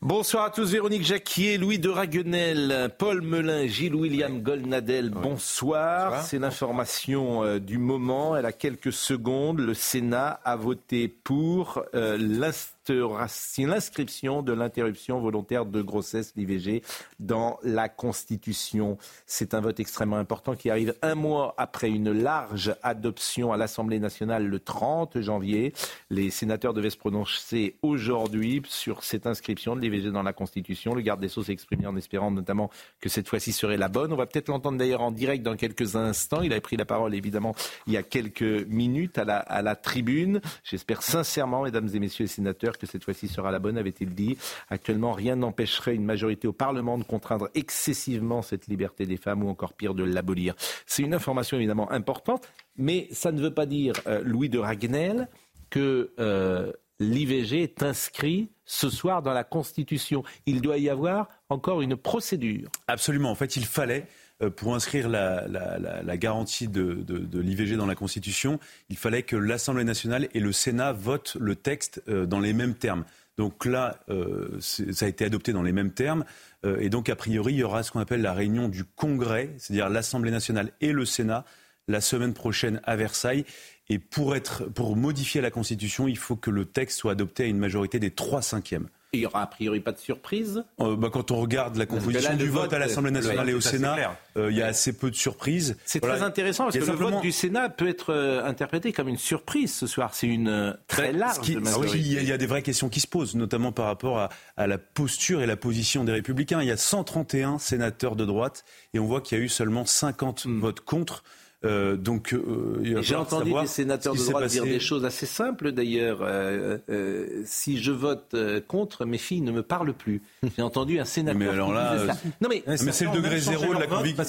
Bonsoir à tous, Véronique Jacquier, Louis de Raguenel, Paul Melun, Gilles William Goldnadel, bonsoir. C'est l'information euh, du moment. Elle a quelques secondes. Le Sénat a voté pour euh, l'inst- l'inscription de l'interruption volontaire de grossesse, l'IVG, dans la Constitution. C'est un vote extrêmement important qui arrive un mois après une large adoption à l'Assemblée nationale le 30 janvier. Les sénateurs devaient se prononcer aujourd'hui sur cette inscription de l'IVG dans la Constitution. Le garde des Sceaux s'est exprimé en espérant notamment que cette fois-ci serait la bonne. On va peut-être l'entendre d'ailleurs en direct dans quelques instants. Il a pris la parole évidemment il y a quelques minutes à la tribune. J'espère sincèrement, mesdames et messieurs les sénateurs, que cette fois-ci sera la bonne, avait-il dit. Actuellement, rien n'empêcherait une majorité au Parlement de contraindre excessivement cette liberté des femmes ou encore pire de l'abolir. C'est une information évidemment importante, mais ça ne veut pas dire, euh, Louis de Raguenel, que euh, l'IVG est inscrit ce soir dans la Constitution. Il doit y avoir encore une procédure. Absolument. En fait, il fallait, pour inscrire la, garantie de, l'IVG dans la Constitution, il fallait que l'Assemblée nationale et le Sénat votent le texte euh, dans les mêmes termes. Donc là, euh, ça a été adopté dans les mêmes termes. Euh, et donc, a priori, il y aura ce qu'on appelle la réunion du Congrès, c'est-à-dire l'Assemblée nationale et le Sénat, la semaine prochaine à Versailles. Et pour, pour modifier la Constitution, il faut que le texte soit adopté à une majorité des trois cinquièmes. Il n'y aura a priori pas de surprise. Euh, bah, quand on regarde la composition là, du vote, vote, à l'Assemblée nationale et au Sénat, euh, il y a assez peu de surprises. C'est Voilà. très intéressant parce que le vote du Sénat peut être euh, interprété comme une surprise ce soir. C'est une très Ce large qui- majorité. il, y a, des vraies questions qui se posent, notamment par rapport à, à la posture et la position des Républicains. Il y a 131 sénateurs de droite et on voit qu'il y a eu seulement 50 votes contre. Euh, donc, euh, J'ai entendu des sénateurs de droite dire des choses assez simples d'ailleurs. Euh, euh, si je vote euh, contre, mes filles ne me parlent plus. J'ai entendu un sénateur. Mais alors qui là, disait ça. non mais, Mais c'est le degré zéro de la conviction.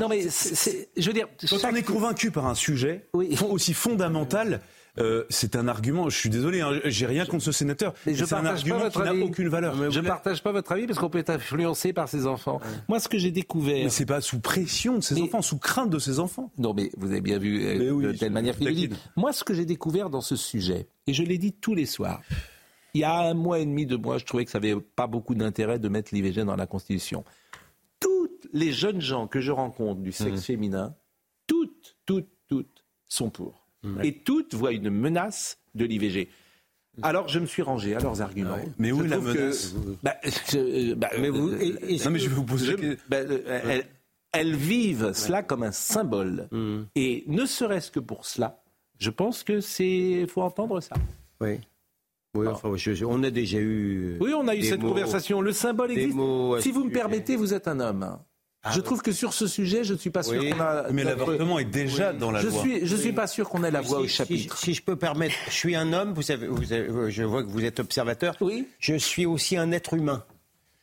non mais je veux dire, Quand chaque- on est convaincu par un sujet aussi fondamental, euh, c'est un argument. Je suis désolé, hein, j'ai rien contre ce sénateur. Mais je c'est un partage pas argument votre qui n'a aucune valeur. je ne partage pas votre avis parce qu'on peut être influencé par ses enfants. Moi, ce que j'ai découvert. Mais c'est pas sous pression de ses Mais- enfants, sous crainte de ses enfants. Non, mais vous avez bien vu euh, oui, de telle manière qu'il dit. Moi, ce que j'ai découvert dans ce sujet, et je l'ai dit tous les soirs, il y a un mois et demi, deux mois, je trouvais que ça n'avait pas beaucoup d'intérêt de mettre l'IVG dans la Constitution. Toutes les jeunes gens que je rencontre du Mmh. sexe féminin, toutes, toutes, toutes sont pour. Mmh. Et toutes voient une menace de l'IVG. Alors je me suis rangé à leurs arguments. Mais où Je est la que- menace? Bah, je- bah, Mais vous- et- et- Non, mais je vais vous poser je- ben, euh, elles, elles vivent cela comme un symbole. Et ne serait-ce que pour cela, je pense que c'est faut entendre ça. Oui. Oui, enfin, je- je- on a déjà eu. Oui, on a eu cette mots- conversation. Le symbole existe. Si vous me permettez, vous êtes un homme. Je trouve que sur ce sujet, je ne suis pas sûr Oui. qu'on a. Mais l'avortement est déjà dans la Je loi. suis, je suis pas sûr qu'on ait la voix Si- au chapitre. Si, je peux permettre, je suis un homme, vous savez, vous avez- je vois que vous êtes observateur. Oui. Je suis aussi un être humain.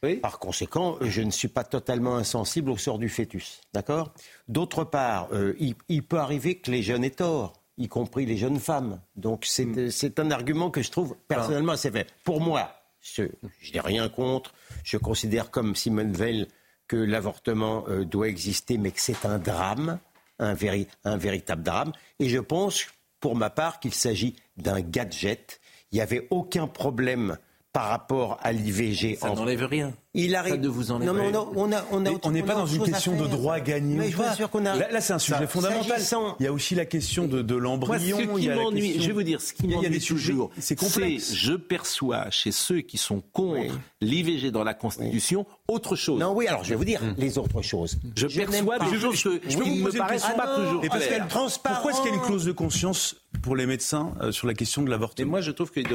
Oui. Par conséquent, je ne suis pas totalement insensible au sort du fœtus. D'accord? D'autre part, euh, il, il peut arriver que les jeunes aient tort, y compris les jeunes femmes. Donc c'est Hmm. euh, c'est un argument que je trouve personnellement assez fait. Pour moi, je, je n'ai rien contre. Je considère comme Simone Veil que l'avortement euh, doit exister, mais que c'est un drame, un, véri- un véritable drame. Et je pense, pour ma part, qu'il s'agit d'un gadget. Il n'y avait aucun problème par rapport à l'IVG. Ça en- n'enlève rien. Il arrive. Ne vous enlève non, non, on a, on a, Mais on n'est pas dans une question de droit gagné Mais ou je vous pas. assure qu'on a. Là, là, c'est un sujet Ça, fondamental. Il y a aussi la question de, de l'embryon. ce qui m'ennuie, question- je vais vous dire, ce qui m'ennuie des sujets- toujours, c'est je perçois chez ceux qui sont contre Oui. l'IVG dans la Constitution autre chose. Non, oui, alors je vais vous dire les autres choses. Je perçois des choses qui ne me paraissent pas toujours Et claires. Pourquoi est-ce qu'il y a une clause de conscience pour les médecins euh, sur la question de l'avortement moi, je trouve qu'elle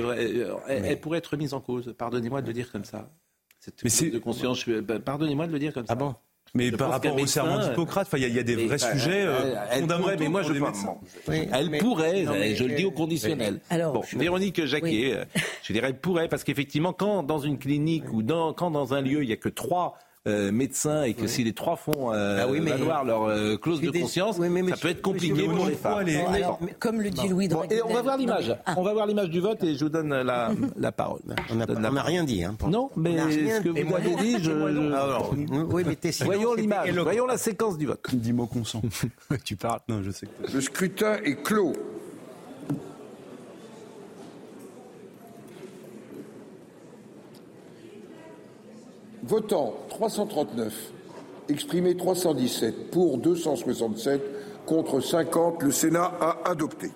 pourrait être mise en cause. Pardonnez-moi de le dire comme ça. Cette c'est- de conscience, je- bah, pardonnez-moi de le dire comme ça. Ah bon Mais par rapport au serment d'Hippocrate, il y, a des vrais sujets fondamentaux. Mais moi, je oui, elle pourrait, je le dis au conditionnel. bon, Véronique Jacquet, je dirais elle pourrait, parce qu'effectivement, quand dans une clinique ou dans, quand dans un lieu, il n'y a que trois euh, médecins et que si les trois font euh, ah valoir leur euh, clause de conscience, ça peut être compliqué pour les femmes. comme le dit Louis et On va voir l'image. Ah. On va voir l'image du vote et je vous donne la, la parole. On n'a rien dit. Hein, non, mais ce que vous avez dit, je... Alors, oui, mais Voyons l'image, voyons la séquence du vote. Dis-moi consent. tu parles Non, je sais. Le scrutin est clos. Votant 339, exprimé 317, pour 267, contre 50, le Sénat a adopté.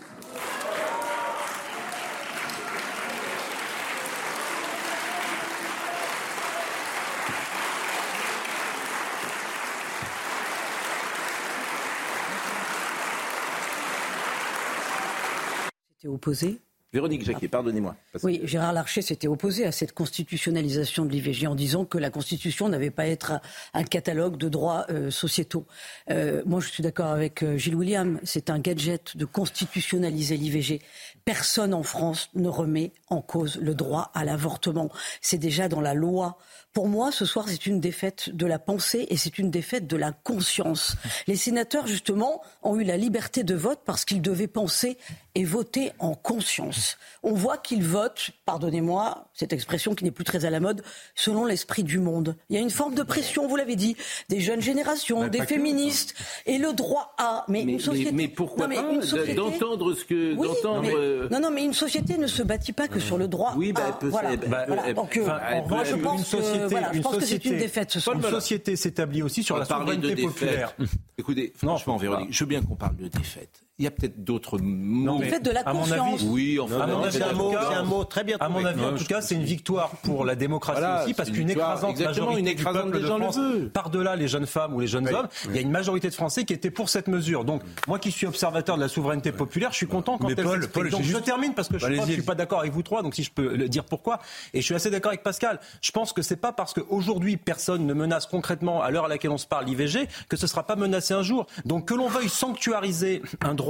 Opposé Véronique Jacquet, pardonnez-moi. Oui, Gérard Larcher s'était opposé à cette constitutionnalisation de l'IVG en disant que la Constitution n'avait pas à être un catalogue de droits euh, sociétaux. Euh, moi, je suis d'accord avec euh, Gilles William. C'est un gadget de constitutionnaliser l'IVG. Personne en France ne remet en cause le droit à l'avortement. C'est déjà dans la loi. Pour moi, ce soir, c'est une défaite de la pensée et c'est une défaite de la conscience. Les sénateurs, justement, ont eu la liberté de vote parce qu'ils devaient penser et voter en conscience. On voit qu'ils votent, pardonnez-moi, cette expression qui n'est plus très à la mode, selon l'esprit du monde. Il y a une forme de pression, vous l'avez dit, des jeunes générations, des féministes, et le droit à. Mais, une société. Mais, pourquoi pas d'entendre ce que. d'entendre... Euh, non, non, mais une société ne se bâtit pas que sur le droit oui, bah, à. Voilà. Bah, Donc, euh, moi, je pense que je pense que c'est une défaite. Ce Une société s'établit aussi sur la souveraineté populaire. Écoutez, franchement, Véronique, je veux bien qu'on parle de défaite. Il y a peut-être d'autres mots. Défaite de la conscience. oui, enfin, c'est un, mot, très bien. À mon avis, en tout cas, c'est une victoire pour la démocratie aussi, parce qu'une écrasante majorité une écrasante du peuple de France, par-delà les jeunes femmes ou les jeunes hommes, il y a une majorité de Français qui étaient pour cette mesure. Donc, moi qui suis observateur de la souveraineté populaire, je suis content quand elle Paul, Paul, Donc, je termine parce que je ne suis pas d'accord avec vous trois, donc si je peux le dire pourquoi. Et je suis assez d'accord avec Pascal. Je pense que c'est pas parce qu'aujourd'hui personne ne menace concrètement à l'heure à laquelle on se parle l'IVG que ce sera pas menacé un jour. Donc que l'on veuille sanctuariser un droit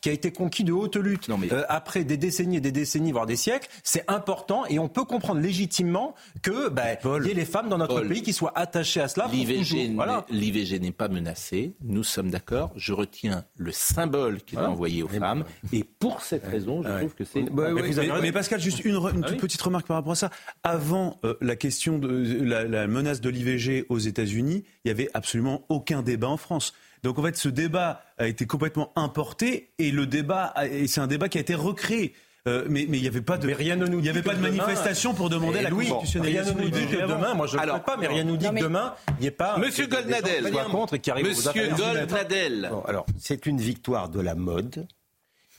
qui a été conquis de haute lutte euh, après des décennies et des décennies, voire des siècles, c'est important et on peut comprendre légitimement que bah, y ait les femmes dans notre pays qui soient attachées à cela. L'IVG n'est pas menacé, nous sommes d'accord. Je retiens le symbole qu'il a envoyé aux femmes et pour cette raison, je trouve que c'est. mais, Pascal, juste une, ah toute petite remarque par rapport à ça. Avant euh, la question de la, la menace de l'IVG aux États-Unis, il n'y avait absolument aucun débat en France. Donc en fait, ce débat a été complètement importé et le débat, c'est un débat qui a été recréé. Euh, mais il n'y avait pas de, rien ne nous il y avait pas de manifestation pour demander la constitutionnalisation. Rien ne nous dit que demain, moi je ne le pas, mais rien ne nous dit que demain, il n'y ait pas. Monsieur Goldnadel, contre et qui arrive Monsieur Goldnadel. alors, c'est une victoire de la mode.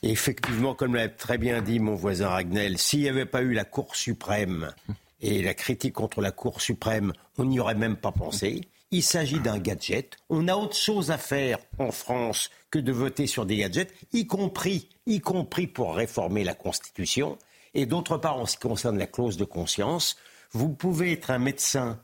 Et effectivement, comme l'a très bien dit mon voisin Ragnel, s'il n'y avait pas eu la Cour suprême et la critique contre la Cour suprême, on n'y aurait même pas pensé. Il s'agit d'un gadget. On a autre chose à faire en France que de voter sur des gadgets, y compris, y compris pour réformer la Constitution. Et d'autre part, en ce qui concerne la clause de conscience, vous pouvez être un médecin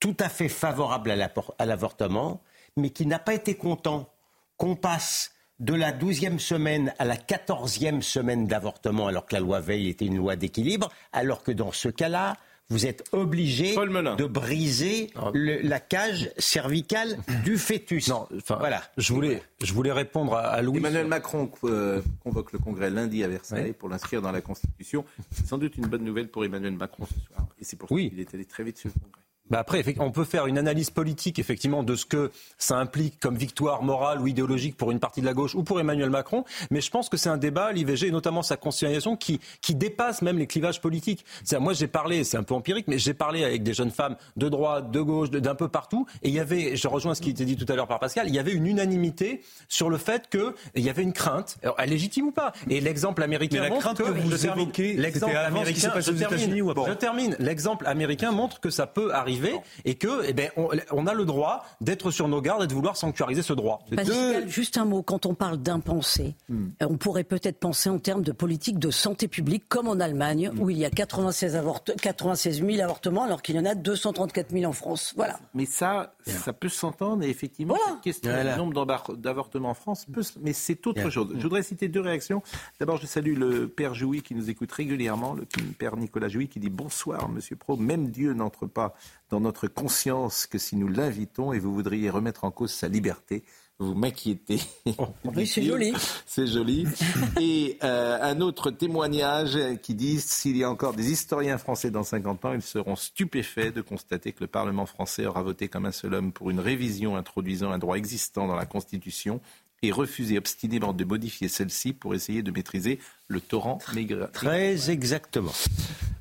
tout à fait favorable à l'avortement, mais qui n'a pas été content qu'on passe de la douzième semaine à la quatorzième semaine d'avortement, alors que la loi Veil était une loi d'équilibre, alors que dans ce cas-là, vous êtes obligé de briser ah. la cage cervicale du fœtus. Non, voilà. Je voulais, je voulais répondre à, Louis. Emmanuel Macron euh, convoque le Congrès lundi à Versailles pour l'inscrire dans la Constitution. C'est sans doute une bonne nouvelle pour Emmanuel Macron ce soir. Et c'est pour ça qu'il est allé très vite sur le Congrès. Bah après, on peut faire une analyse politique effectivement de ce que ça implique comme victoire morale ou idéologique pour une partie de la gauche ou pour Emmanuel Macron, mais je pense que c'est un débat, l'IVG, et notamment sa constitutionnalisation, qui, qui dépasse même les clivages politiques. Moi, j'ai parlé, c'est un peu empirique, mais j'ai parlé avec des jeunes femmes de droite, de gauche, d'un peu partout, et il y avait, je rejoins ce qui était dit tout à l'heure par Pascal, il y avait une unanimité sur le fait qu'il y avait une crainte, alors, légitime ou pas? Et l'exemple américain mais la montre crainte que, vous évoquez, l'exemple américain, je termine, je termine. L'exemple américain montre que ça peut arriver arriver et que, eh ben, on, a le droit d'être sur nos gardes et de vouloir sanctuariser ce droit. Pascal, juste un mot. Quand on parle d'impensé, hmm. on pourrait peut-être penser en termes de politique de santé publique, comme en Allemagne, hmm. où il y a 96, 96 000 avortements, alors qu'il y en a 234 000 en France. Voilà. Mais ça, ça peut s'entendre. Et effectivement, cette question du nombre d'avortements en France, peut, mais c'est autre chose. Je voudrais citer deux réactions. D'abord, je salue le père Jouy qui nous écoute régulièrement, le père Nicolas Jouy qui dit bonsoir, monsieur Pro. Même Dieu n'entre pas dans notre conscience que si nous l'invitons et vous voudriez remettre en cause sa liberté. Vous m'inquiétez. Oh, oui, c'est joli. C'est joli. Et euh, un autre témoignage qui dit s'il y a encore des historiens français dans 50 ans, ils seront stupéfaits de constater que le Parlement français aura voté comme un seul homme pour une révision introduisant un droit existant dans la Constitution et refuser obstinément de modifier celle-ci pour essayer de maîtriser le torrent migratoire. Très exactement.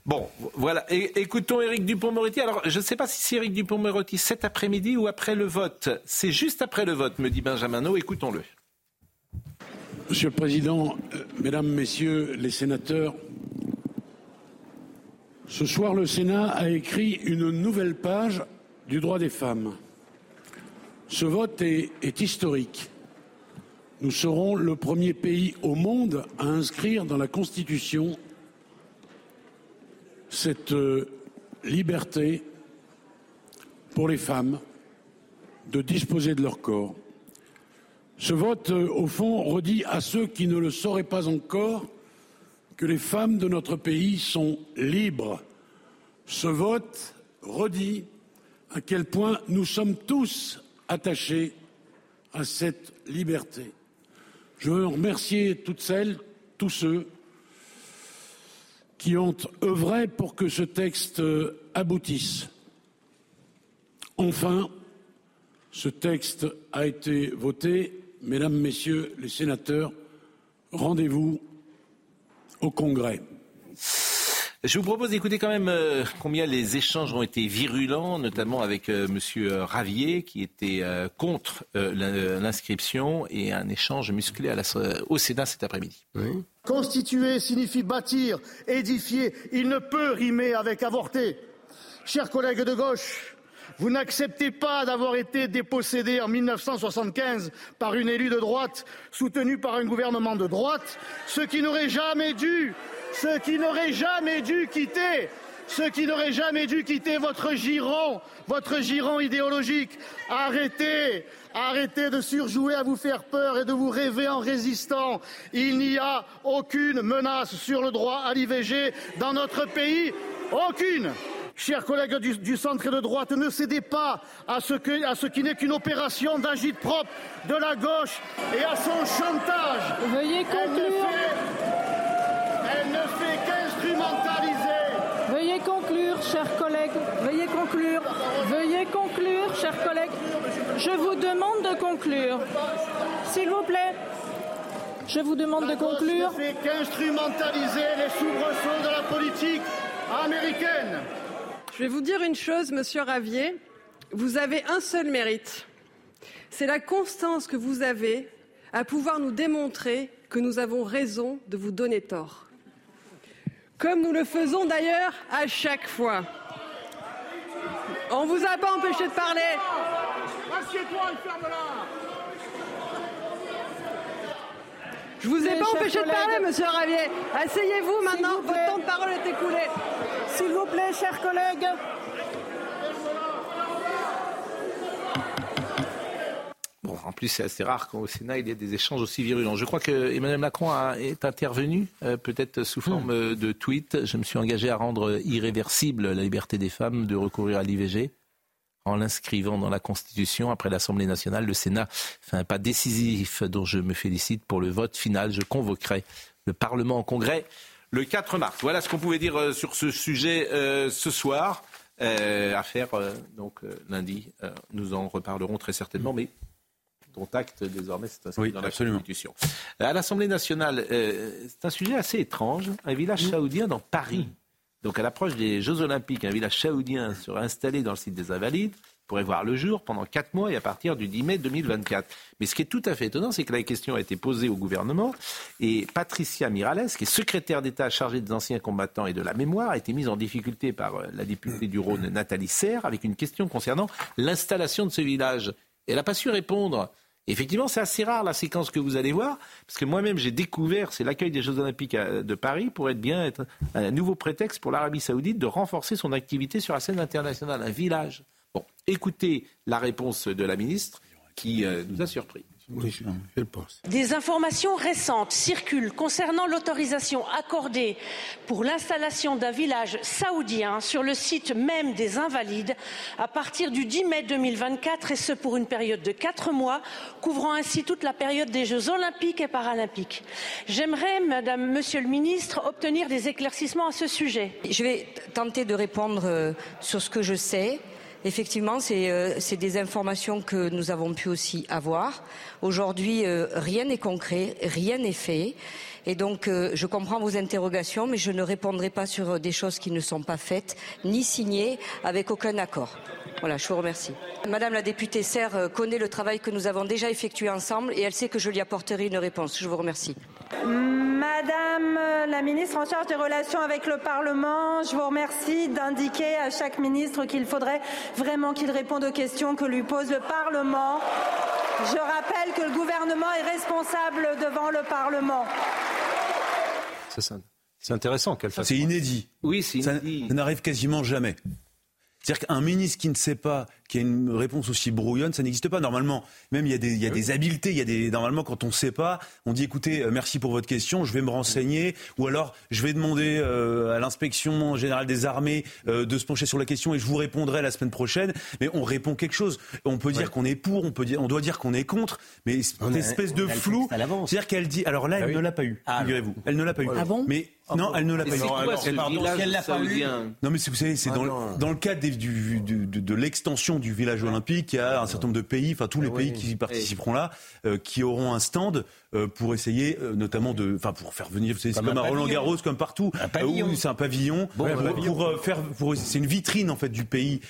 Bon, voilà. écoutons Éric Dupont-Moretti. Alors, je ne sais pas si c'est Éric Dupont-Moretti cet après-midi ou après le vote. C'est juste après le vote, me dit Benjamin No. Écoutons-le. Monsieur le Président, euh, Mesdames, Messieurs les sénateurs, ce soir, le Sénat a écrit une nouvelle page du droit des femmes. Ce vote est historique nous serons le premier pays au monde à inscrire dans la Constitution cette euh, liberté pour les femmes de disposer de leur corps. Ce vote, euh, au fond, redit à ceux qui ne le sauraient pas encore que les femmes de notre pays sont libres. Ce vote redit à quel point nous sommes tous attachés à cette liberté. Je veux remercier toutes celles, tous ceux qui ont œuvré pour que ce texte aboutisse. Enfin, ce texte a été voté. Mesdames, Messieurs les sénateurs, rendez-vous au Congrès. Je vous propose d'écouter quand même euh, combien les échanges ont été virulents, notamment avec euh, Monsieur euh, Ravier, qui était contre l'inscription, et un échange musclé à la, au Sénat cet après-midi. Constituer signifie bâtir, édifier. Il ne peut rimer avec avorter. Chers collègues de gauche, vous n'acceptez pas d'avoir été dépossédé en 1975 par une élue de droite, soutenue par un gouvernement de droite, ce qui n'aurait jamais dû ceux qui n'auraient jamais dû quitter, ceux qui n'auraient jamais dû quitter votre giron, votre giron idéologique. Arrêtez, arrêtez de surjouer à vous faire peur et de vous rêver en résistant. Il n'y a aucune menace sur le droit à l'IVG dans notre pays. Aucune. Chers collègues du, centre et de droite, ne cédez pas à ce, qui n'est qu'une opération d'agite propre de la gauche et à son chantage. Veuillez conclure. Elle ne fait qu'instrumentaliser. Veuillez conclure, chers collègues. Veuillez conclure. Veuillez conclure, chers collègues. Je vous demande de conclure. S'il vous plaît. Je vous demande de conclure. ne fait qu'instrumentaliser les soubresauts de la politique américaine. Je vais vous dire une chose, monsieur Ravier. Vous avez un seul mérite. C'est la constance que vous avez à pouvoir nous démontrer que nous avons raison de vous donner tort comme nous le faisons d'ailleurs à chaque fois. On vous a pas empêché de parler. Assieds-toi et ferme-la. Je vous ai pas empêché de parler, monsieur Ravier. Asseyez-vous maintenant, votre temps de parole est écoulé. S'il vous plaît, chers collègues. en plus, c'est assez rare qu'au Sénat, il y ait des échanges aussi virulents. Je crois que Emmanuel Macron est intervenu, euh, peut-être sous forme hmm. de tweet. Je me suis engagé à rendre irréversible la liberté des femmes de recourir à l'IVG en l'inscrivant dans la Constitution après l'Assemblée nationale. Le Sénat fait un pas décisif dont je me félicite pour le vote final. Je convoquerai le Parlement en congrès le 4 mars. Voilà ce qu'on pouvait dire euh, sur ce sujet euh, ce soir. à faire donc lundi. nous en reparlerons très certainement, mais dont acte désormais c'est inscrit dans la Constitution. Euh, à l'Assemblée nationale, euh, c'est un sujet assez étrange. Un village saoudien dans Paris. Donc à l'approche des Jeux Olympiques, un village saoudien sera installé dans le site des Invalides pourrait voir le jour pendant quatre mois et à partir du 10 mai 2024. Mais ce qui est tout à fait étonnant, c'est que la question a été posée au gouvernement et Patricia Mirales, qui est secrétaire d'État chargée des anciens combattants et de la mémoire, a été mise en difficulté par euh, la députée du Rhône, Nathalie Serre, avec une question concernant l'installation de ce village. Elle n'a pas su répondre. Effectivement, c'est assez rare la séquence que vous allez voir, parce que moi-même j'ai découvert, c'est l'accueil des Jeux Olympiques de Paris pour être bien être un nouveau prétexte pour l'Arabie Saoudite de renforcer son activité sur la scène internationale, un village. Bon, écoutez la réponse de la ministre qui euh, nous a surpris. Des informations récentes circulent concernant l'autorisation accordée pour l'installation d'un village saoudien sur le site même des Invalides à partir du 10 mai 2024 et ce pour une période de quatre mois, couvrant ainsi toute la période des Jeux olympiques et paralympiques. J'aimerais, Madame, Monsieur le Ministre, obtenir des éclaircissements à ce sujet. Je vais tenter de répondre euh, sur ce que je sais. Effectivement, euh, c'est des informations que nous avons pu aussi avoir. Aujourd'hui, euh, rien n'est concret, rien n'est fait. Et donc, euh, je comprends vos interrogations, mais je ne répondrai pas sur des choses qui ne sont pas faites, ni signées, avec aucun accord. Voilà, je vous remercie. Madame la députée Serre connaît le travail que nous avons déjà effectué ensemble et elle sait que je lui apporterai une réponse. Je vous remercie. Madame la ministre en charge des relations avec le Parlement, je vous remercie d'indiquer à chaque ministre qu'il faudrait vraiment qu'il réponde aux questions que lui pose le Parlement. Je rappelle que le gouvernement est responsable devant le Parlement. C'est intéressant qu'elle fasse. C'est inédit. Oui, c'est inédit. Ça n'arrive quasiment jamais. C'est-à-dire qu'un ministre qui ne sait pas, qui a une réponse aussi brouillonne, ça n'existe pas normalement. Même il y a des, il y a des habiletés, il y a des normalement quand on ne sait pas, on dit écoutez, euh, merci pour votre question, je vais me renseigner, ou alors je vais demander euh, à l'inspection générale des armées euh, de se pencher sur la question et je vous répondrai la semaine prochaine. Mais on répond quelque chose. On peut dire qu'on est pour, on peut dire, on doit dire qu'on est contre, mais cette espèce de flou. C'est-à-dire qu'elle dit, alors là, elle ah ne l'a pas eu, ah, figurez-vous, elle ne l'a pas eu. Ah bon mais non, elle ne l'a pas eu. l'a pas eu Non, mais vous savez, c'est dans, dans, le cadre du, du, de, de l'extension du village olympique, il y a un certain nombre de pays, enfin tous les pays qui participeront là, euh, qui auront un stand euh, pour essayer euh, notamment de, enfin pour faire venir, c'est comme, à Roland Garros, comme partout, où c'est un pavillon, pour, faire, pour, c'est une vitrine en fait du pays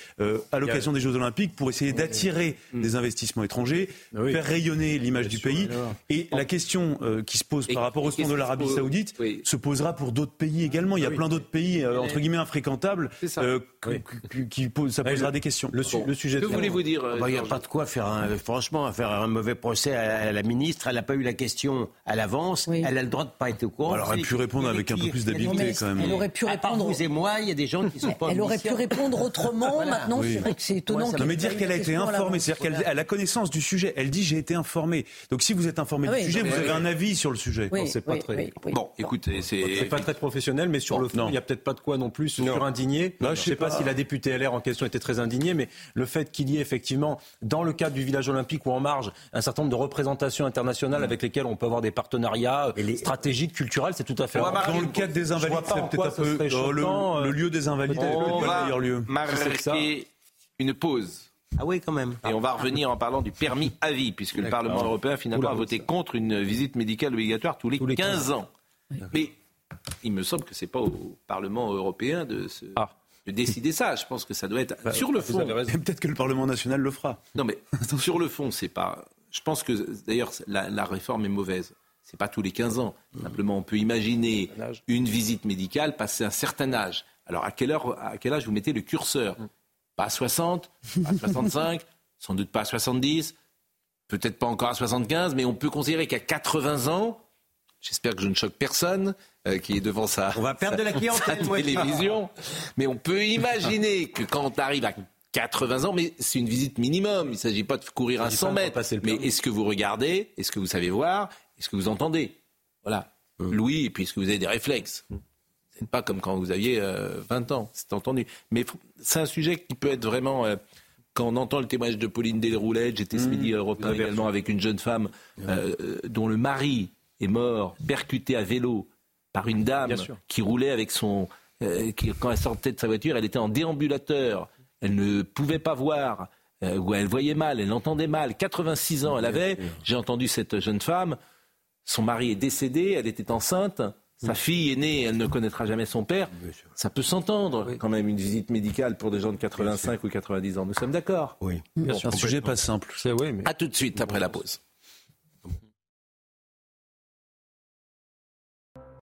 à l'occasion des Jeux Olympiques pour essayer d'attirer mm. des investissements étrangers, faire rayonner l'image du pays. Et la question qui se pose par rapport au stand de l'Arabie Saoudite se posera pour d'autres pays également. Il y a plein d'autres pays entre guillemets infréquentables qui, ça posera des questions. Le, sujet. Que voulez-vous dire Il n'y a pas de quoi faire, franchement, faire un mauvais procès à la ministre. Elle n'a pas eu la question à l'avance, elle a le droit de ne pas être au courant. elle aurait pu répondre avec un peu plus d'habileté quand même. Elle aurait pu répondre. vous et moi, il y a des gens qui sont pas. Elle aurait pu répondre autrement. Maintenant, c'est vrai que c'est étonnant. non, mais dire qu'elle a été informée, c'est-à-dire qu'elle a la connaissance du sujet. Elle dit j'ai été informée. Donc si vous êtes informé ah du sujet, vous avez un avis sur le sujet. c'est pas très. Bon, écoutez, c'est pas très professionnel, mais sur le fond, il n'y a peut-être pas de quoi non plus sur indigné. Je ne sais pas si la députée LR en question était très indignée, mais le fait qu'il y ait effectivement, dans le cadre du village olympique ou en marge, un certain nombre de représentations internationales avec lesquelles on peut avoir des partenariats les... stratégique, culturel, c'est tout à fait. Dans le cadre des invalides, c'est peut-être un peu euh, le, le, lieu des invalides, on le meilleur lieu. une pause. Ah oui, quand même. Et on va revenir en parlant du permis à vie, puisque le Parlement européen finalement a voté contre une visite médicale obligatoire tous les, 15, ans. Mais il me semble que c'est pas au Parlement européen de, se, ah. De décider ça. Je pense que ça doit être bah, sur le fond. Peut-être que le Parlement national le fera. Non, mais sur le fond, c'est pas. Je pense que d'ailleurs la, la réforme est mauvaise c'est pas tous les 15 ans. Simplement, on peut imaginer une visite médicale passer un certain âge. Alors, à quelle, heure, à quel âge vous mettez le curseur? Pas à 60, pas à 65, sans doute pas à 70, peut-être pas encore à 75, mais on peut considérer qu'à 80 ans, j'espère que je ne choque personne euh, qui est devant sa, on va perdre de la télévision, mais on peut imaginer que quand on arrive à 80 ans, mais c'est une visite minimum. Il ne s'agit pas de courir à 100 mètres. Mais est-ce que vous regardez? Est-ce que vous savez voir? Est-ce que vous entendez? Voilà. Louis, et puis est-ce que vous avez des réflexes? Hum. C'est pas comme quand vous aviez 20 euh, ans, c'est entendu. Mais c'est un sujet qui peut être vraiment. Euh, quand on entend le témoignage de Pauline Desroulettes, j'étais ce hum. midi à également avec une jeune femme euh, dont le mari est mort, percuté à vélo par une dame qui roulait avec son. Qui, quand elle sortait de sa voiture, elle était en déambulateur. Elle ne pouvait pas voir, ou elle voyait mal, elle entendait mal. 86 ans elle avait. J'ai entendu cette jeune femme son mari est décédé, elle était enceinte. Sa fille est née, elle ne connaîtra jamais son père. Ça peut s'entendre quand même une visite médicale pour des gens de 85 ou 90 ans. Nous sommes d'accord Oui. C'est un sujet pas simple. Oui, mais... À tout de suite après la pause.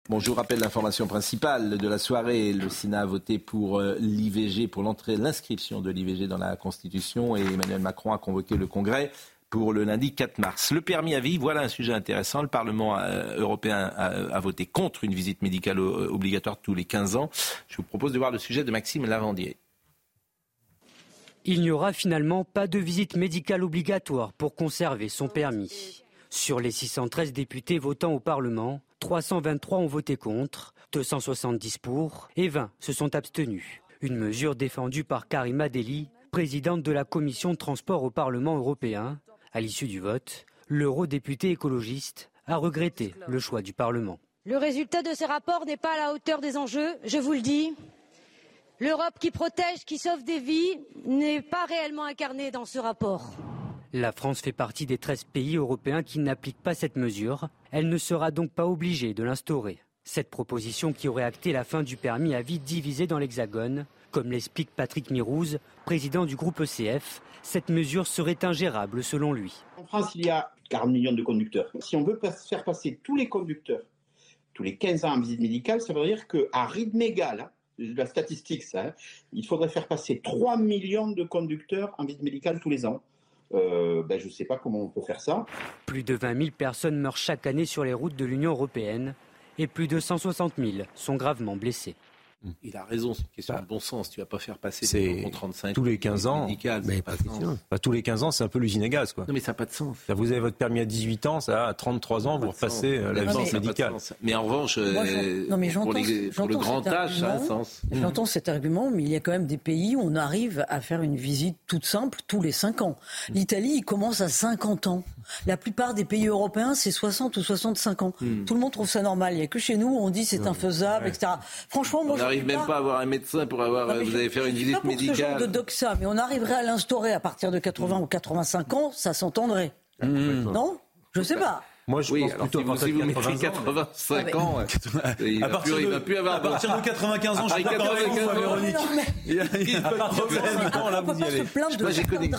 Bon, je vous rappelle l'information principale de la soirée. Le Sénat a voté pour euh, l'IVG, pour l'entrée, l'inscription de l'IVG dans la Constitution et Emmanuel Macron a convoqué le Congrès pour le lundi 4 mars. Le permis à vie, voilà un sujet intéressant. Le Parlement euh, européen a, voté contre une visite médicale euh, obligatoire tous les 15 ans. Je vous propose de voir le sujet de Maxime Lavandier. Il n'y aura finalement pas de visite médicale obligatoire pour conserver son permis. Sur les 613 députés votant au Parlement, 323 ont voté contre, 270 pour et 20 se sont abstenus. Une mesure défendue par Karima Deli, présidente de la commission de transport au Parlement européen. À l'issue du vote, l'eurodéputé écologiste a regretté le choix du Parlement. Le résultat de ces rapports n'est pas à la hauteur des enjeux, je vous le dis. L'Europe qui protège, qui sauve des vies, n'est pas réellement incarnée dans ce rapport. La France fait partie des 13 pays européens qui n'appliquent pas cette mesure. Elle ne sera donc pas obligée de l'instaurer. Cette proposition qui aurait acté la fin du permis à vie divisé dans l'Hexagone, comme l'explique Patrick Mirouz, président du groupe ECF, cette mesure serait ingérable selon lui. En France, il y a 40 millions de conducteurs. Si on veut faire passer tous les conducteurs tous les 15 ans en visite médicale, ça veut dire qu'à rythme égal, la statistique, ça, hein, il faudrait faire passer 3 millions de conducteurs en visite médicale tous les ans. Euh, ben, je ne sais pas comment on peut faire ça. Plus de 20 000 personnes meurent chaque année sur les routes de l'Union européenne et plus de 160 000 sont gravement blessés. Il a raison, c'est une question de bon sens. Tu vas pas faire passer c'est 35 tous les 15 ans. Médical, mais pas. Bah, tous les 15 ans, c'est un peu l'usine à gaz, quoi. Non, mais ça n'a pas de sens. Là, vous avez votre permis à 18 ans, ça à 33 ans, vous repassez euh, la visite médicale. Mais en revanche, euh, non, mais pour, les, pour le grand âge, ça a un sens. J'entends cet argument, mais il y a quand même des pays où on arrive à faire une visite toute simple tous les 5 ans. L'Italie, il commence à 50 ans. La plupart des pays européens, c'est 60 ou 65 ans. Hmm. Tout le monde trouve ça normal. Il n'y a que chez nous où on dit c'est infaisable, etc. Franchement, moi, on n'arrive même pas à avoir un médecin pour avoir. Non, vous je- allez faire une je visite pas pour médicale. Ce genre de doxa, mais on arriverait à l'instaurer à partir de 80 ou 85 ans, ça s'entendrait. Non? Je sais pas. Moi, je oui, pense alors plutôt si vous, si vous partir de mettez 85 Ah, mais- ans, il À va partir plus, il va plus avoir à partir de 95 ans, je suis d'accord avec vous, 95 ans, Véronique. Il y a, il y a À pas de problème. 65 ans, là, vous y allez. Plein de Moi, j'ai connu,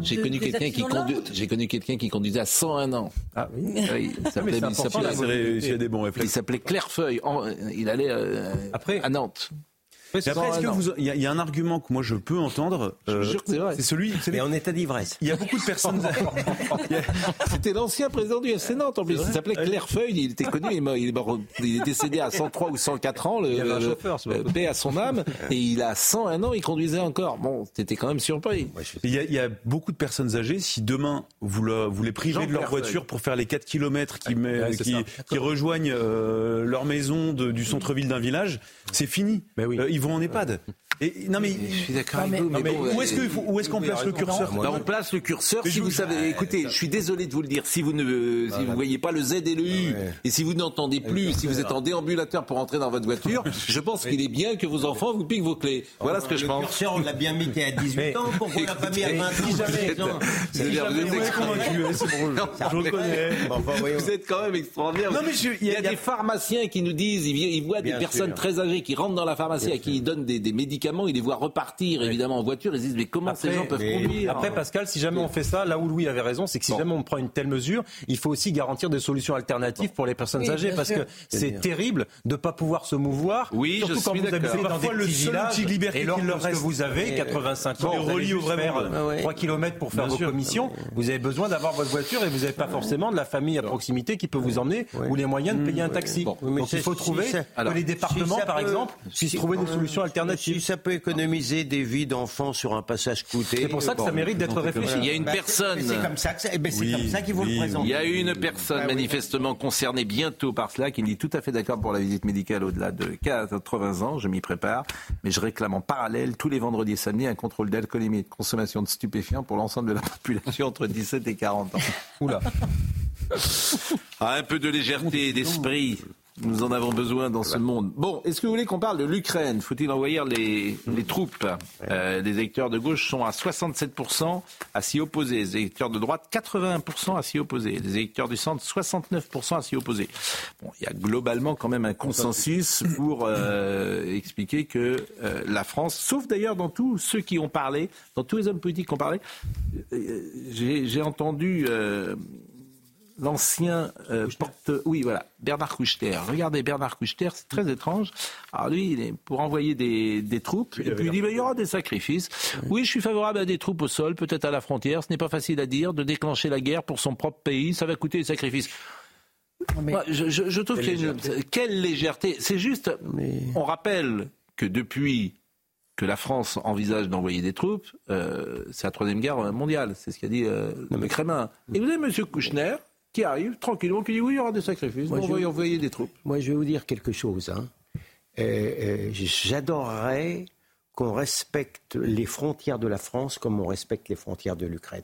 j'ai connu quelqu'un qui j'ai connu quelqu'un qui conduisait à 101 ans. Ah oui. Oui, il s'appelait, il s'appelait- Clairefeuille. Il allait euh, à Nantes. Mais après, est-ce que vous, il y, a- il y a un argument que moi je peux entendre. euh, jure que c'est vrai. C'est celui. Et en état d'ivresse. Il y a beaucoup de personnes. C'était l'ancien président du FC Nantes en plus. Il s'appelait Clairefeuille. Il était connu. Il est, mort- il est mort- il est décédé à 103 ou 104 ans. Le, Il y avait un le- chauffeur, euh, paix à son âme. Et il a 101 ans. Il conduisait encore. Bon, t'étais quand même surpris. Il y, a, il y a beaucoup de personnes âgées. Si demain vous, le- vous les privez Jean de leur Clairefeuille. voiture pour faire les 4 km qui, Ouais, rejoignent euh, leur maison de- du centre-ville d'un village, c'est fini. Mais oui. Euh, ils vont en EHPAD. Et, non mais, Je suis d'accord Non, avec mais- vous. Mais, non, mais bon, où est-ce euh, que- où est-ce qu'on place le curseur Bah, on place le curseur si vous savez. Écoutez, je suis désolé de vous le dire. Si vous ne, si vous voyez pas le Z et le U, et si vous n'entendez plus, si vous êtes en déambulateur pour entrer dans votre voiture, je pense qu'il est bien que vos enfants vous piquent vos clés. Voilà ce que je le pense. curseur, on l'a bien mis à 18 Mais- ans. Pourquoi on l'a pas mis à 20 ans c'est-à-dire, vous êtes convaincu, je le. Vous êtes quand même extraordinaire. Non, mais je- il y a, des pharmaciens qui nous disent, ils, voient des personnes très âgées qui rentrent dans la pharmacie qui ils donnent des, des médicaments, ils les voient repartir évidemment en voiture, ils se disent mais comment ces gens peuvent mais- conduire? Après, Pascal, si jamais on fait ça, là où Louis avait raison, c'est que si jamais on prend une telle mesure, il faut aussi garantir des solutions alternatives pour les personnes Oui, âgées, parce sûr. que c'est terrible de ne pas pouvoir se mouvoir. Oui, surtout je quand suis vous d'accord. habitez dans parfois des le petits seul villages. liberté et qu'il lorsque leur reste. vous avez 85 ans, les vous allez relie au juste vrai faire monde. euh, Ouais. 3 km pour faire vos commissions, vous avez besoin d'avoir votre voiture et vous n'avez pas forcément de la famille à proximité qui peut vous emmener ou les moyens de payer un taxi. Oui, mais Donc il faut trouver que les départements, par exemple, puissent trouver des solutions Si alternatives. ça peut économiser des vies d'enfants sur un passage coûté. C'est pour ça que ça mérite d'être réfléchi. Il y a une Bah, personne. C'est comme ça eh ben, Oui, comme ça qu'il faut le présenter. Il y a une personne Ah oui. manifestement concernée bientôt par cela qui me dit tout à fait d'accord pour la visite médicale au-delà de 80 ans, je m'y prépare, mais je réclame en parallèle tous les vendredis et samedis un contrôle d'alcoolémie et de consommation de stupéfiants pour l'ensemble de la population entre 17 et 40 ans. Oula. Ah, un peu de légèreté d'esprit. Nous en avons besoin dans ce monde. Bon, est-ce que vous voulez qu'on parle de l'Ukraine Faut-il envoyer les, les troupes euh, Les électeurs de gauche sont à 67% à s'y opposer. Les électeurs de droite, 81% à s'y opposer. Les électeurs du centre, 69% à s'y opposer. Bon, il y a globalement quand même un consensus pour euh, expliquer que euh, la France, sauf d'ailleurs dans tous ceux qui ont parlé, dans tous les hommes politiques qui ont parlé, euh, j'ai entendu l'ancien euh, porte. Oui, voilà, Bernard Kouchter. Regardez, Bernard Kouchter, c'est très étrange. Alors lui, il est pour envoyer des, des troupes, et puis il dit bah, il y aura des sacrifices. Oui. je suis favorable à des troupes au sol, peut-être à la frontière. Ce n'est pas facile à dire. De déclencher la guerre pour son propre pays, ça va coûter des sacrifices. je, je, trouve qu'il y a une... Quelle légèreté C'est juste, on rappelle que depuis que la France envisage d'envoyer des troupes, euh, c'est la troisième guerre mondiale. C'est ce qu'a dit euh, le Kremlin. Et vous avez M. Kouchner, qui arrive tranquillement, qui dit oui, il y aura des sacrifices, on va y envoyer des troupes. Moi, je vais vous dire quelque chose. Hein. Euh, euh, j'adorerais qu'on respecte les frontières de la France comme on respecte les frontières de l'Ukraine.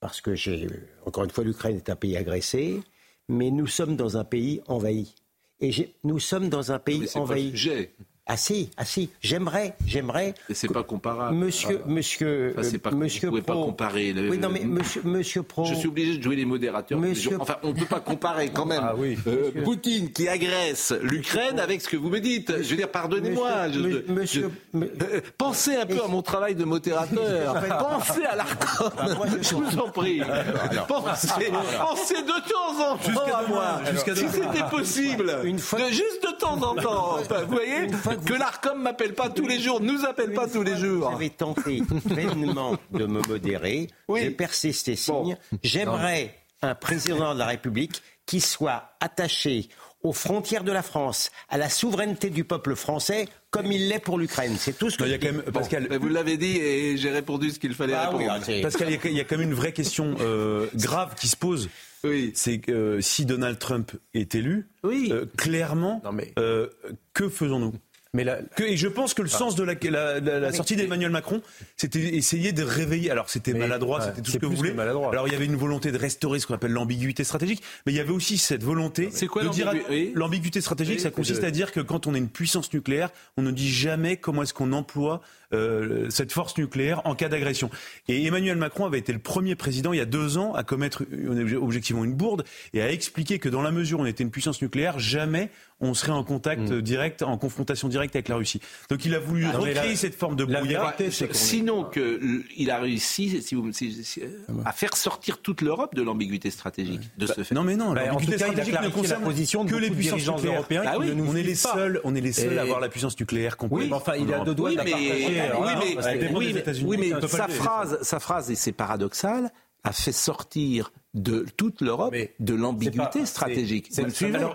Parce que, j'ai, encore une fois, l'Ukraine est un pays agressé, mais nous sommes dans un pays envahi. Et nous sommes dans un pays envahi. Ah si, ah si, j'aimerais, j'aimerais. C'est pas comparable. Monsieur, ah. monsieur, enfin, pas, monsieur vous pouvez pas comparer. Le, oui, non mais monsieur, monsieur Pro. Je suis obligé de jouer les modérateurs. Monsieur... Enfin, on ne peut pas comparer quand même. Ah, oui. euh, Poutine qui agresse l'Ukraine avec ce que vous me dites. Je veux dire, pardonnez-moi. Monsieur, je, monsieur je... Euh, pensez un peu à mon travail de modérateur. pensez à l'ARCOM. Ah, je vous en prie. Pensez, pensez de temps en temps à moi. Si c'était possible. Une fois... Juste de temps en temps. Vous voyez que l'ARCOM m'appelle pas tous les jours, nous appelle pas tous les jours. J'avais tenté vainement de me modérer. Oui. J'ai persisté signe. J'aimerais un président de la République qui soit attaché aux frontières de la France, à la souveraineté du peuple français, comme il l'est pour l'Ukraine. C'est tout ce que il y a quand même, Pascal. vous l'avez dit et j'ai répondu ce qu'il fallait ah répondre. Oui, Pascal, il y, a, quand même une vraie question euh, grave qui se pose. Oui. C'est que euh, si Donald Trump est élu, oui. Euh, clairement, que faisons-nous? Mais et je pense que le sens de la, la, sortie d'Emmanuel Macron, c'était essayer de réveiller. Alors c'était maladroit, c'était tout ce que vous voulez. Alors il y avait une volonté de restaurer ce qu'on appelle l'ambiguïté stratégique, mais il y avait aussi cette volonté quoi, de dire l'ambiguïté? Stratégique. ça consiste à dire que quand on est une puissance nucléaire, on ne dit jamais comment est-ce qu'on emploie euh, cette force nucléaire en cas d'agression. Et Emmanuel Macron avait été le premier président il y a deux ans à commettre objectivement une bourde et à expliquer que dans la mesure où on était une puissance nucléaire, jamais on serait en contact mm. direct, en confrontation directe avec la Russie. Donc il a voulu ah, recréer cette forme de brouillard. Sinon qu'il a réussi si vous, à faire sortir toute l'Europe de l'ambiguïté stratégique de ce fait. Non mais non, bah, l'ambiguïté stratégique ne concerne position que les puissances européens. Ah oui, on est les seuls, on est les seuls à avoir la puissance nucléaire complète. Oui, enfin il a deux doigts de la partager. Oui, mais sa phrase, sa phrase, et c'est paradoxal, a fait sortir de toute l'Europe de l'ambiguïté stratégique. C'est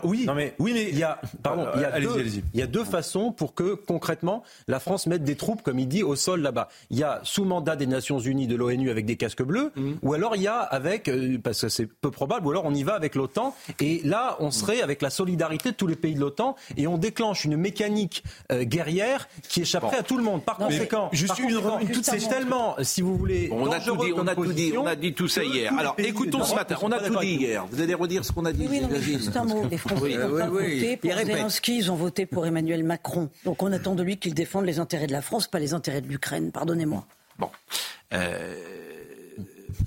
oui, mais, oui, mais il y a, pardon, il y a, deux, il y a deux façons pour que concrètement la France mette des troupes, comme il dit, au sol là-bas. Il y a sous mandat des Nations Unies, de l'ONU avec des casques bleus, mhm. ou alors il y a avec, euh, parce que c'est peu probable, ou alors on y va avec l'OTAN. Et là, on serait avec la solidarité de tous les pays de l'OTAN et on déclenche une mécanique euh, guerrière qui échapperait à tout le monde. Par conséquent, je suis une, c'est tellement, si vous voulez, on a tout dit, on a tout dit, on a dit tout ça hier. Alors, écoutons ce matin. On a tout dit hier. Vous allez redire ce qu'on a dit. Oui, juste un mot. Les Français n'ont pas voté pour Zelensky, ils ont voté pour Emmanuel Macron. Donc on attend de lui qu'il défende les intérêts de la France, pas les intérêts de l'Ukraine. Pardonnez-moi. Bon. Euh...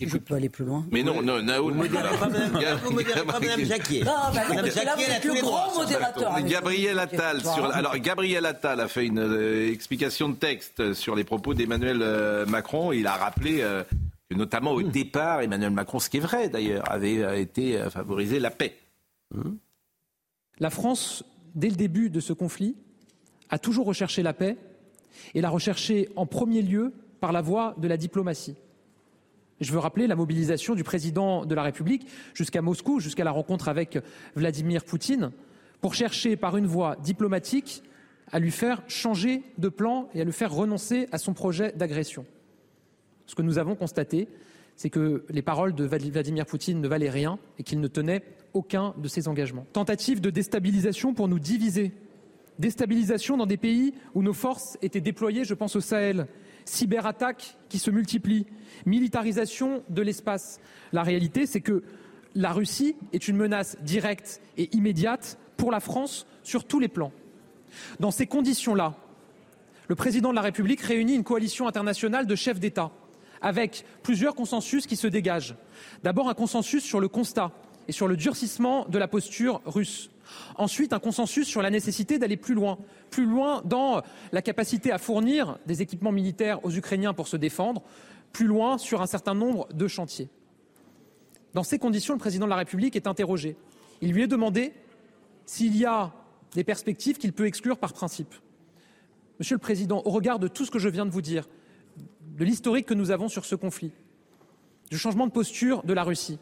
Je peux aller plus loin. Mais non, non, Naoul. Vous modérez pas Mme Jacquier. Non, Mme Jacquier, elle a tous les droits. modérateur. Gabriel Attal, sur, alors Gabriel Attal a fait une euh, explication de texte sur les propos d'Emmanuel euh, Macron. Il a rappelé notamment au départ, Emmanuel Macron, ce qui est vrai d'ailleurs, avait été euh, favoriser la paix. Hum. La France, dès le début de ce conflit, a toujours recherché la paix et l'a recherché en premier lieu par la voie de la diplomatie. Je veux rappeler la mobilisation du président de la République jusqu'à Moscou, jusqu'à la rencontre avec Vladimir Poutine, pour chercher par une voie diplomatique à lui faire changer de plan et à le faire renoncer à son projet d'agression. Ce que nous avons constaté, c'est que les paroles de Vladimir Poutine ne valaient rien et qu'il ne tenait aucun de ses engagements. Tentative de déstabilisation pour nous diviser. Déstabilisation dans des pays où nos forces étaient déployées, je pense au Sahel. Cyberattaques qui se multiplient. Militarisation de l'espace. La réalité, c'est que la Russie est une menace directe et immédiate pour la France sur tous les plans. Dans ces conditions-là, le président de la République réunit une coalition internationale de chefs d'État avec plusieurs consensus qui se dégagent. D'abord un consensus sur le constat et sur le durcissement de la posture russe. Ensuite, un consensus sur la nécessité d'aller plus loin, plus loin dans la capacité à fournir des équipements militaires aux Ukrainiens pour se défendre, plus loin sur un certain nombre de chantiers. Dans ces conditions, le président de la République est interrogé. Il lui est demandé s'il y a des perspectives qu'il peut exclure par principe. Monsieur le Président, au regard de tout ce que je viens de vous dire, de l'historique que nous avons sur ce conflit, du changement de posture de la Russie,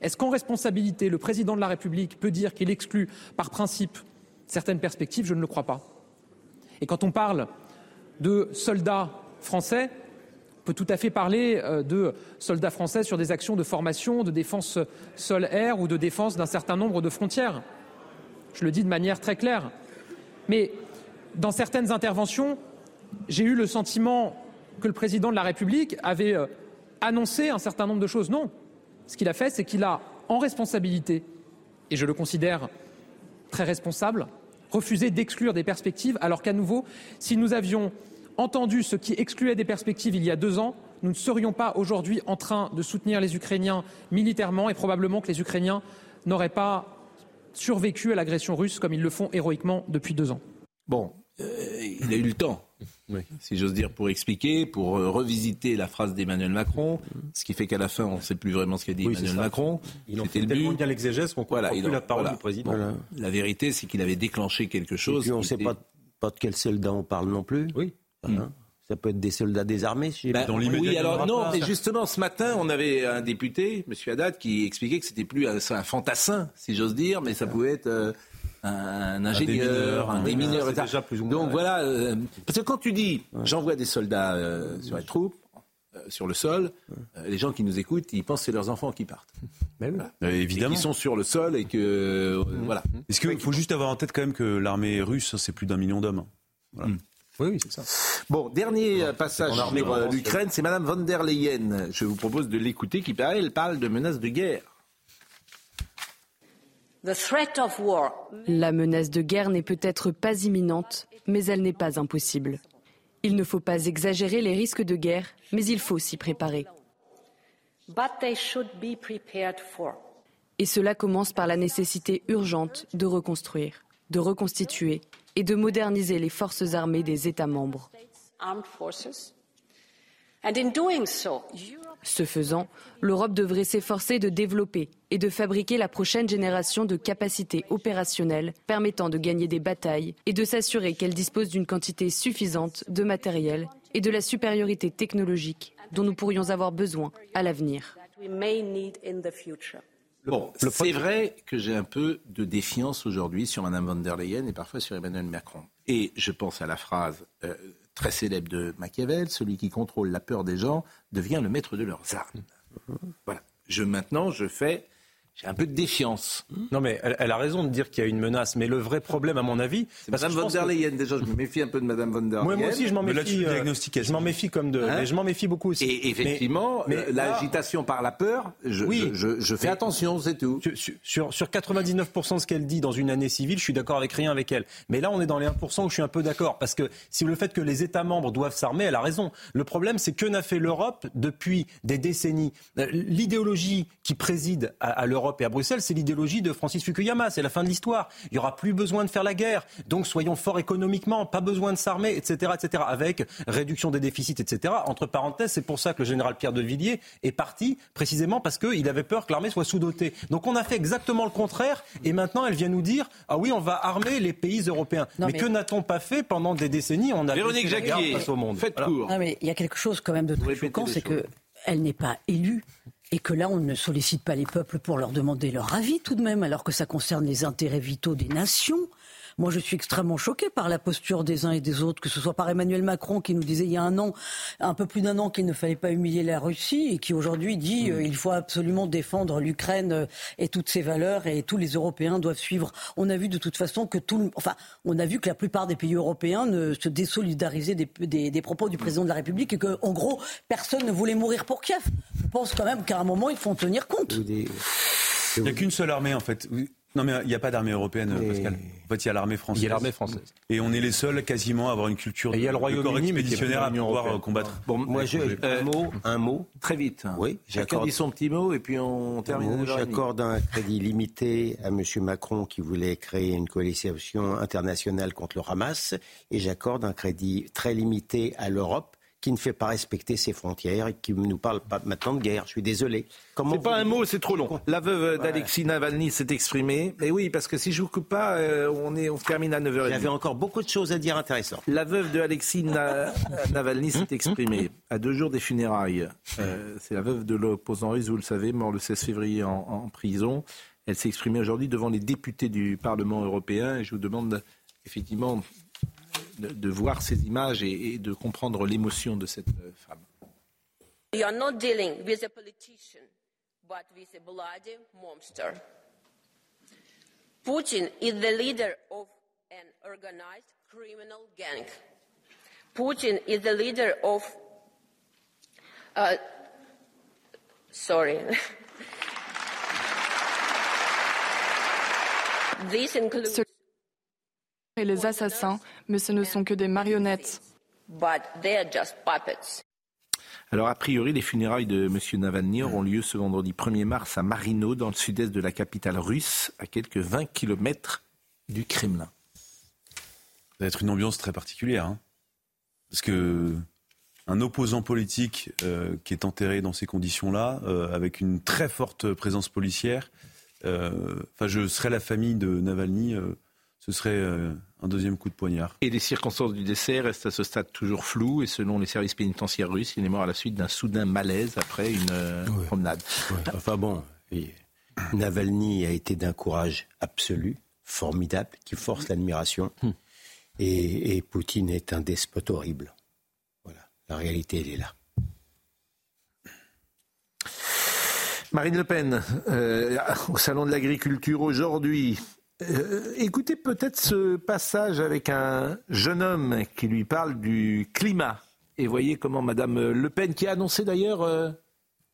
est-ce qu'en responsabilité, le président de la République peut dire qu'il exclut par principe certaines perspectives? Je ne le crois pas. Et quand on parle de soldats français, on peut tout à fait parler euh, de soldats français sur des actions de formation, de défense sol-air ou de défense d'un certain nombre de frontières. Je le dis de manière très claire. Mais dans certaines interventions, j'ai eu le sentiment que le président de la République avait euh, annoncé un certain nombre de choses. Non. Ce qu'il a fait, c'est qu'il a, en responsabilité, et je le considère très responsable, refusé d'exclure des perspectives, alors qu'à nouveau, si nous avions entendu ce qui excluait des perspectives il y a deux ans, nous ne serions pas aujourd'hui en train de soutenir les Ukrainiens militairement et probablement que les Ukrainiens n'auraient pas survécu à l'agression russe comme ils le font héroïquement depuis deux ans. Bon, euh, il a eu le temps, si j'ose dire, pour expliquer, pour euh, revisiter la phrase d'Emmanuel Macron, ce qui fait qu'à la fin, on ne sait plus vraiment ce qu'a dit Emmanuel Macron. Il en fait le tellement bien l'exégèse qu'on voilà, plus la parole du président. La vérité, c'est qu'il avait déclenché quelque chose. Et puis on ne sait pas, pas de quel soldat on parle non plus. Oui. Ça peut être des soldats désarmés. Si bah, dans oui, alors non, mais justement, ce matin, on avait un député, M. Haddad, qui expliquait que c'était plus un, un, fantassin, si j'ose dire, mais ça pouvait être euh, un, ingénieur, un démineur. Déjà plus ou moins, Donc voilà, euh, parce que quand tu dis j'envoie des soldats euh, sur les troupes, sur le sol, les gens qui nous écoutent, ils pensent que c'est leurs enfants qui partent. Mais évidemment. Ils sont sur le sol et que. voilà. Est-ce qu'il faut juste avoir en tête quand même que l'armée russe, c'est plus d'un million d'hommes voilà. Mm. Oui, oui c'est ça. Bon, dernier passage sur l'Ukraine, c'est Madame von der Leyen. Je vous propose de l'écouter, qui elle parle de menaces de guerre. La menace de guerre n'est peut-être pas imminente, mais elle n'est pas impossible. Il ne faut pas exagérer les risques de guerre, mais il faut s'y préparer. Et cela commence par la nécessité urgente de reconstruire, de reconstituer et de moderniser les forces armées des États membres. Ce faisant, l'Europe devrait s'efforcer de développer et de fabriquer la prochaine génération de capacités opérationnelles permettant de gagner des batailles et de s'assurer qu'elle dispose d'une quantité suffisante de matériel et de la supériorité technologique dont nous pourrions avoir besoin à l'avenir. Bon, c'est vrai que j'ai un peu de défiance aujourd'hui sur Mme von der Leyen et parfois sur Emmanuel Macron. Et je pense à la phrase euh, très célèbre de Machiavel, celui qui contrôle la peur des gens devient le maître de leurs armes. Voilà. Je, maintenant, je fais j'ai un peu de défiance. Non, mais elle, a raison de dire qu'il y a une menace. Mais le vrai problème, à mon avis. C'est Madame von der Leyen, déjà, je me méfie un peu de Madame von der Leyen. Moi, aussi, je m'en méfie. Euh, je m'en méfie comme de. Hein mais je m'en méfie beaucoup aussi. Et effectivement, mais, l'agitation par la peur, je, oui, je, je, fais attention, c'est tout. Sur, sur, 99% de ce qu'elle dit dans une année civile, je suis d'accord avec rien avec elle. Mais là, on est dans les 1% où je suis un peu d'accord. Parce que si le fait que les États membres doivent s'armer, elle a raison. Le problème, c'est que n'a fait l'Europe depuis des décennies euh, L'idéologie qui préside à, à l'Europe et à Bruxelles, c'est l'idéologie de Francis Fukuyama. C'est la fin de l'histoire. Il n'y aura plus besoin de faire la guerre. Donc soyons forts économiquement, pas besoin de s'armer, etc., etc., avec réduction des déficits, etc. Entre parenthèses, c'est pour ça que le général Pierre de Villiers est parti, précisément parce qu'il avait peur que l'armée soit sous-dotée. Donc on a fait exactement le contraire, et maintenant elle vient nous dire ah oui, on va armer les pays européens. mais, que n'a-t-on pas fait pendant des décennies? On a Véronique Jacquier, face au monde. Faites court. mais il y a quelque chose quand même de très choquant, c'est que elle n'est pas élue et que là, on ne sollicite pas les peuples pour leur demander leur avis tout de même, alors que ça concerne les intérêts vitaux des nations. Moi, je suis extrêmement choquée par la posture des uns et des autres, que ce soit par Emmanuel Macron qui nous disait il y a un an, un peu plus d'un an, qu'il ne fallait pas humilier la Russie et qui aujourd'hui dit qu'il mm. euh, il faut absolument défendre l'Ukraine euh, et toutes ses valeurs et tous les Européens doivent suivre. On a vu de toute façon que tout, enfin, on a vu que la plupart des pays européens ne se désolidarisaient des, des, propos du président de la République et que, en gros, personne ne voulait mourir pour Kiev. Je pense quand même qu'à un moment, il faut en tenir compte. Il n'y a qu'une seule armée, en fait Non, mais il n'y a pas d'armée européenne, Pascal. En fait, il y a l'armée française. Il y a l'armée française. Et on est les seuls quasiment à avoir une culture Et il y a le Royaume-Uni, expéditionnaire à pouvoir européenne. euh, combattre. Bon, moi, je, un mot, un mot. Très vite. Oui, Chacun j'accorde- dit son petit mot et puis on termine. à Moi, 9h30. J'accorde un crédit limité à M. Macron qui voulait créer une coalition internationale contre le Hamas et j'accorde un crédit très limité à l'Europe qui ne fait pas respecter ses frontières et qui ne nous parle pas maintenant de guerre. Je suis désolé. Comment C'est pas un mot, c'est trop long. La veuve d'Alexis Navalny s'est exprimée. Mais oui, parce que si je vous coupe pas, euh, on, est, on termine à 9h30. J'avais encore beaucoup de choses à dire intéressantes. La veuve de Alexis Na- Navalny s'est exprimée à deux jours des funérailles. Euh, c'est la veuve de l'opposant russe, vous le savez, mort le 16 février en, en prison. Elle s'est exprimée aujourd'hui devant les députés du Parlement européen et je vous demande effectivement de, de voir ces images et, et de comprendre l'émotion de cette euh, femme. You are not dealing with a politician, but with a bloody monster. Putin is the leader of an organized criminal gang. Putin is the leader of. Uh, sorry. this includes. Et les assassins, mais ce ne sont que des marionnettes. But they are just puppets. Alors, a priori, les funérailles de M. Navalny auront lieu ce vendredi 1er mars à Marino, dans le sud-est de la capitale russe, à quelques 20 kilomètres du Kremlin. Ça va être une ambiance très particulière. hein. Parce que un opposant politique euh, qui est enterré dans ces conditions-là, euh, avec une très forte présence policière, euh, enfin, je serais la famille de Navalny, euh, ce serait euh, un deuxième coup de poignard. Et les circonstances du décès restent à ce stade toujours floues. Et selon les services pénitentiaires russes, il est mort à la suite d'un soudain malaise après une euh, promenade. Enfin bon, Navalny a été d'un courage absolu, formidable, qui force l'admiration. Et, et Poutine est un despote horrible. Voilà, la réalité, elle est là. Marine Le Pen, euh, au Salon de l'Agriculture aujourd'hui. Euh, écoutez peut-être ce passage avec un jeune homme qui lui parle du climat. Et voyez comment Madame Le Pen, qui a annoncé d'ailleurs euh,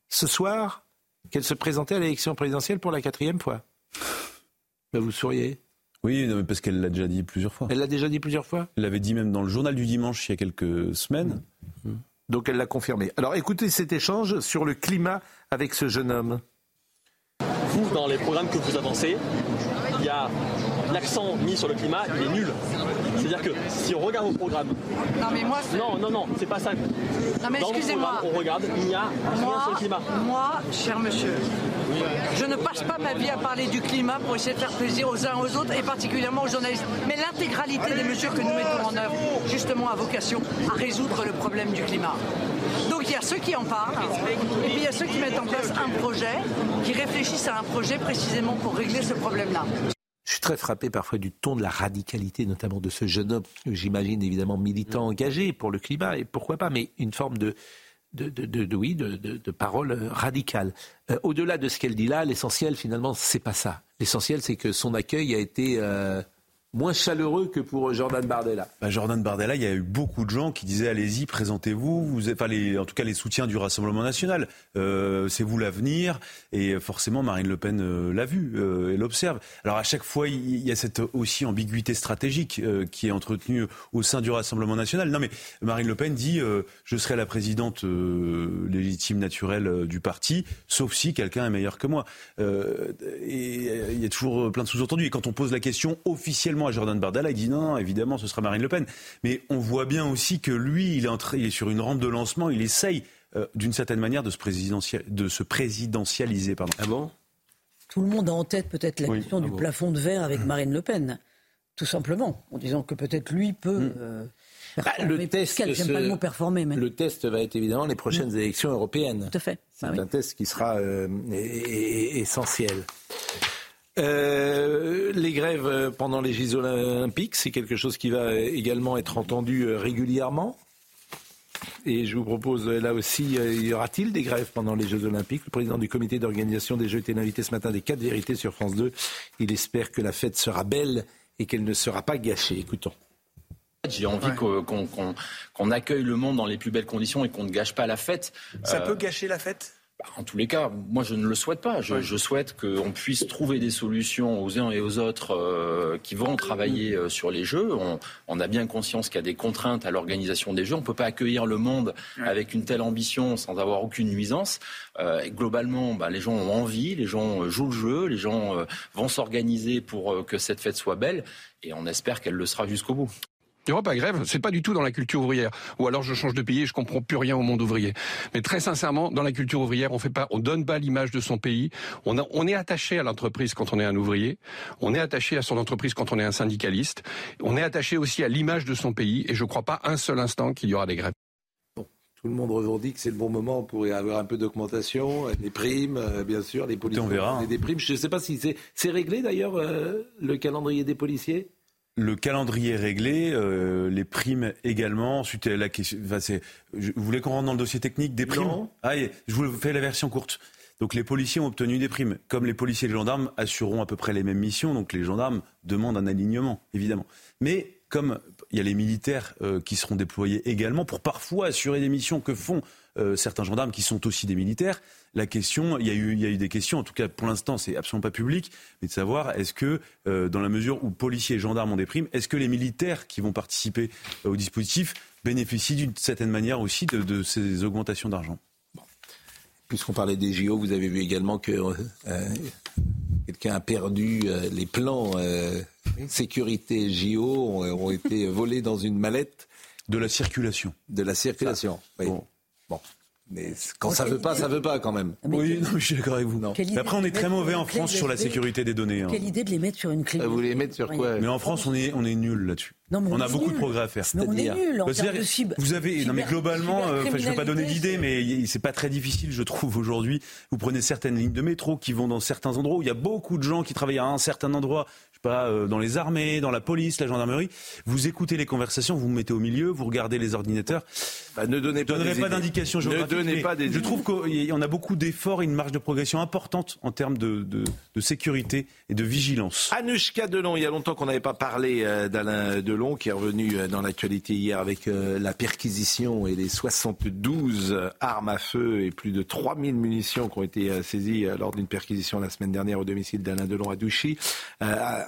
ce soir qu'elle se présentait à l'élection présidentielle pour la quatrième fois. Ben, vous souriez. Oui, non, mais parce qu'elle l'a déjà dit plusieurs fois. Elle l'a déjà dit plusieurs fois Elle l'avait dit même dans le journal du dimanche il y a quelques semaines. Donc elle l'a confirmé. Alors écoutez cet échange sur le climat avec ce jeune homme. Vous, dans les programmes que vous avancez, il y a l'accent mis sur le climat, il est nul. C'est-à-dire que si on regarde vos programmes. Non, mais moi. Non, non, non, c'est pas ça. Non, mais excusez-moi. on regarde, il n'y a rien Moi, sur le climat. moi, cher monsieur, je ne passe pas ma vie à parler du climat pour essayer de faire plaisir aux uns aux autres et particulièrement aux journalistes. Mais l'intégralité des mesures que nous mettons en œuvre, justement, a vocation à résoudre le problème du climat. Donc il y a ceux qui en parlent et puis il y a ceux qui mettent en place un projet, qui réfléchissent à un projet précisément pour régler ce problème-là. Je suis très frappé parfois du ton de la radicalité, notamment de ce jeune homme, j'imagine évidemment militant engagé pour le climat, et pourquoi pas, mais une forme de, de, de, oui, de, de, de parole euh, radicale. Euh, Au-delà de ce qu'elle dit là, l'essentiel finalement, c'est pas ça. L'essentiel, c'est que son accueil a été euh, moins chaleureux que pour Jordan Bardella. Bah, Jordan Bardella, il y a eu beaucoup de gens qui disaient allez-y, présentez-vous. Vous êtes, enfin, en tout cas, les soutiens du Rassemblement national. Euh, c'est vous l'avenir. Et forcément, Marine Le Pen euh, l'a vu, euh, elle l'observe. Alors à chaque fois, il y a cette aussi ambiguïté stratégique euh, qui est entretenue au sein du Rassemblement national. Non, mais Marine Le Pen dit euh, je serai la présidente euh, légitime naturelle euh, du parti, sauf si quelqu'un est meilleur que moi. Euh, et euh, il y a toujours plein de sous-entendus. Et quand on pose la question officiellement à Jordan Bardella, il dit non, non, évidemment, ce sera Marine Le Pen. Mais on voit bien aussi que lui, il est, il sur une rampe de lancement, il essaye euh, d'une certaine manière de se, présidentiel- de se présidentialiser. Pardon. Ah bon? Tout le monde a en tête peut-être la Oui. question Ah du bon. plafond de verre avec Marine Le Pen, tout simplement, en disant que peut-être lui peut. euh, performer. le test, pas le mot performer, mais. Le test va être évidemment les prochaines élections européennes. Tout à fait. C'est Bah oui. un test qui sera euh, essentiel. Euh, les grèves euh, pendant les Jeux Olympiques, c'est quelque chose qui va également être entendu euh, régulièrement. Et je vous propose, là aussi, y aura-t-il des grèves pendant les Jeux Olympiques? Le président du comité d'organisation des Jeux était l'invité ce matin des 4 vérités sur France 2. Il espère que la fête sera belle et qu'elle ne sera pas gâchée. Écoutons. J'ai envie qu'on accueille le monde dans les plus belles conditions et qu'on ne gâche pas la fête. Ça Euh, peut gâcher la fête? Bah, en tous les cas, moi je ne le souhaite pas. Je, souhaite qu'on puisse trouver des solutions aux uns et aux autres euh, qui vont travailler euh, sur les jeux. On, a bien conscience qu'il y a des contraintes à l'organisation des jeux. On ne peut pas accueillir le monde avec une telle ambition sans avoir aucune nuisance. Euh, globalement, bah, les gens ont envie, les gens jouent le jeu, les gens vont s'organiser pour que cette fête soit belle et on espère qu'elle le sera jusqu'au bout. Il n'y aura pas grève, c'est pas du tout dans la culture ouvrière. Ou alors je change de pays et je comprends plus rien au monde ouvrier. Mais très sincèrement, dans la culture ouvrière, on fait pas, on donne pas l'image de son pays. On, on est attaché à l'entreprise quand on est un ouvrier. On est attaché à son entreprise quand on est un syndicaliste. On est attaché aussi à l'image de son pays. Et je ne crois pas un seul instant qu'il y aura des grèves. Tout le monde revendique que c'est le bon moment pour y avoir un peu d'augmentation, les primes, euh, bien sûr, les policiers. On verra. Hein. Des primes. Je ne sais pas si c'est réglé d'ailleurs euh, le calendrier des policiers? Le calendrier réglé, euh, les primes également. Ensuite, la question, vous voulez qu'on rentre dans le dossier technique des primes Ah, je vous fais la version courte. Donc les policiers ont obtenu des primes. Comme les policiers et les gendarmes assureront à peu près les mêmes missions, donc les gendarmes demandent un alignement, évidemment. Mais comme il y a les militaires euh, qui seront déployés également pour parfois assurer des missions que font euh, certains gendarmes qui sont aussi des militaires. La question, il y a eu, il y a eu des questions, en tout cas pour l'instant c'est absolument pas public, mais de savoir est-ce que euh, dans la mesure où policiers et gendarmes ont des primes, est-ce que les militaires qui vont participer au dispositif bénéficient d'une certaine manière aussi de, ces augmentations d'argent? Puisqu'on parlait des JO, vous avez vu également que quelqu'un a perdu les plans sécurité JO ont, été volés dans une mallette. De la circulation. De la circulation, oui. Bon. Mais quand ça veut pas, ça veut pas quand même. oui, non, je suis d'accord avec vous. Après, on est très mauvais en France sur la sécurité des données. Hein. Quelle idée de les mettre sur une clé ah, Vous les mettre sur quoi? Mais en France, on est, on est nul là-dessus. on, a beaucoup de progrès à faire. Mais on est nul en termes de Vous avez, non mais globalement, euh, je ne vais pas donner d'idées, mais c'est pas très difficile, je trouve aujourd'hui. Vous prenez certaines lignes de métro qui vont dans certains endroits où il y a beaucoup de gens qui travaillent à un certain endroit pas euh, dans les armées, dans la police, la gendarmerie. Vous écoutez les conversations, vous vous mettez au milieu, vous regardez les ordinateurs. Bah, ne donnez pas, pas d'indications géographiques. Ne donnez pas des je trouve qu'on a beaucoup d'efforts et une marge de progression importante en termes de, de, sécurité et de vigilance. Anushka Delon, il y a longtemps qu'on n'avait pas parlé euh, d'Alain Delon, qui est revenu euh, dans l'actualité hier avec la perquisition et les 72 armes à feu et plus de 3000 munitions qui ont été saisies lors d'une perquisition la semaine dernière au domicile d'Alain Delon à Douchy.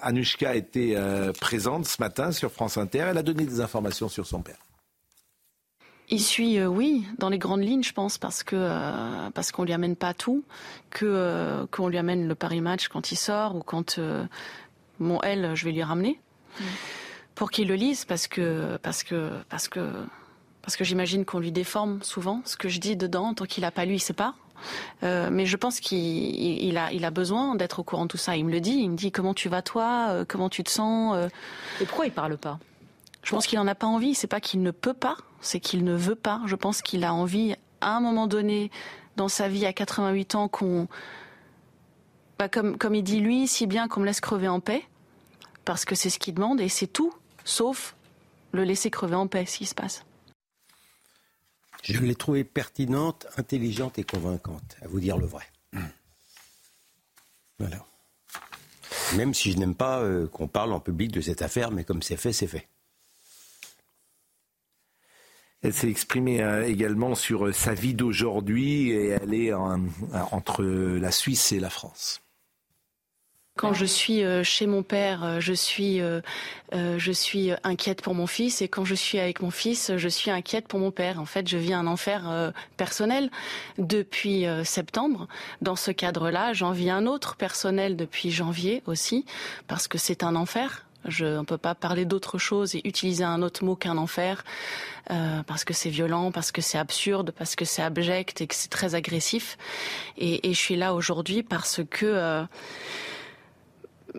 Anushka était euh, présente ce matin sur France Inter. Elle a donné des informations sur son père. Il suit, euh, oui, dans les grandes lignes, je pense, parce que euh, parce qu'on lui amène pas tout, que qu'on lui amène le Paris Match quand il sort ou quand mon elle, je vais lui ramener mm. pour qu'il le lise, parce que parce que parce que parce que j'imagine qu'on lui déforme souvent ce que je dis dedans tant qu'il n'a pas lu, il sait pas. Euh, mais je pense qu'il a, il a besoin d'être au courant de tout ça. Il me le dit. Il me dit comment tu vas toi, euh, comment tu te sens? Euh. Et pourquoi il parle pas? Je pense qu'il en a pas envie. C'est pas qu'il ne peut pas, c'est qu'il ne veut pas. Je pense qu'il a envie, à un moment donné, dans sa vie, à 88 ans, qu'on, bah, comme, comme il dit lui, si bien qu'on me laisse crever en paix, parce que c'est ce qu'il demande et c'est tout, sauf le laisser crever en paix, ce qui se passe. Je l'ai trouvée pertinente, intelligente et convaincante, à vous dire le vrai. Voilà. Même si je n'aime pas euh, qu'on parle en public de cette affaire, mais comme c'est fait, c'est fait. Elle s'est exprimée euh, également sur euh, sa vie d'aujourd'hui et elle est entre la Suisse et la France. Quand je suis euh, chez mon père, euh, je suis, euh, je suis inquiète pour mon fils, et quand je suis avec mon fils, je suis inquiète pour mon père. En fait, je vis un enfer personnel depuis septembre. Dans ce cadre-là, j'en vis un autre personnel depuis janvier aussi, parce que c'est un enfer. Je ne peut pas parler d'autre chose et utiliser un autre mot qu'un enfer parce que c'est violent, parce que c'est absurde, parce que c'est abject et que c'est très agressif. Et, et, je suis là aujourd'hui parce que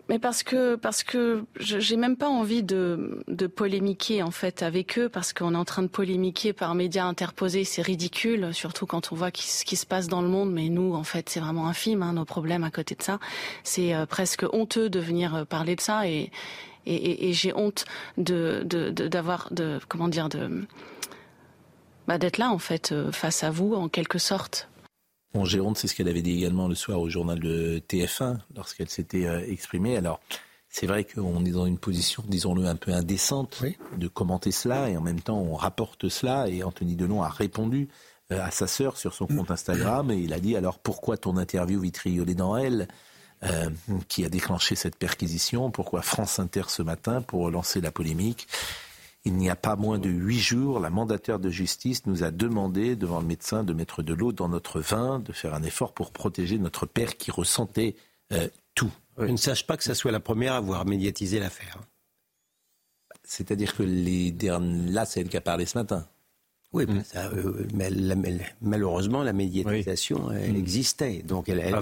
mais parce que parce que j'ai même pas envie de, de polémiquer en fait avec eux parce qu'on est en train de polémiquer par médias interposés, c'est ridicule, surtout quand on voit ce qui se passe dans le monde. Mais nous, en fait, c'est vraiment infime hein, nos problèmes à côté de ça. C'est euh, presque honteux de venir euh, parler de ça et et, et, j'ai honte de d'avoir de, de, comment dire de bah, d'être là en fait euh, face à vous en quelque sorte Bon, Jérôme, c'est ce qu'elle avait dit également le soir au journal de TF1 lorsqu'elle s'était euh, exprimée. Alors, c'est vrai qu'on est dans une position, disons-le, un peu indécente de commenter cela et en même temps on rapporte cela et Anthony Delon a répondu à sa sœur sur son compte Instagram et il a dit alors pourquoi ton interview vitriolée dans elle qui a déclenché cette perquisition? Pourquoi France Inter ce matin pour lancer la polémique? Il n'y a pas moins de huit jours, la mandataire de justice nous a demandé devant le médecin de mettre de l'eau dans notre vin, de faire un effort pour protéger notre père qui ressentait tout. Je ne sache pas que ça soit la première à avoir médiatisé l'affaire. C'est-à-dire que les derniers, là, c'est elle qui a parlé ce matin. Oui, mm. euh, mais, malheureusement, la médiatisation, elle mm. existait. Donc, elle,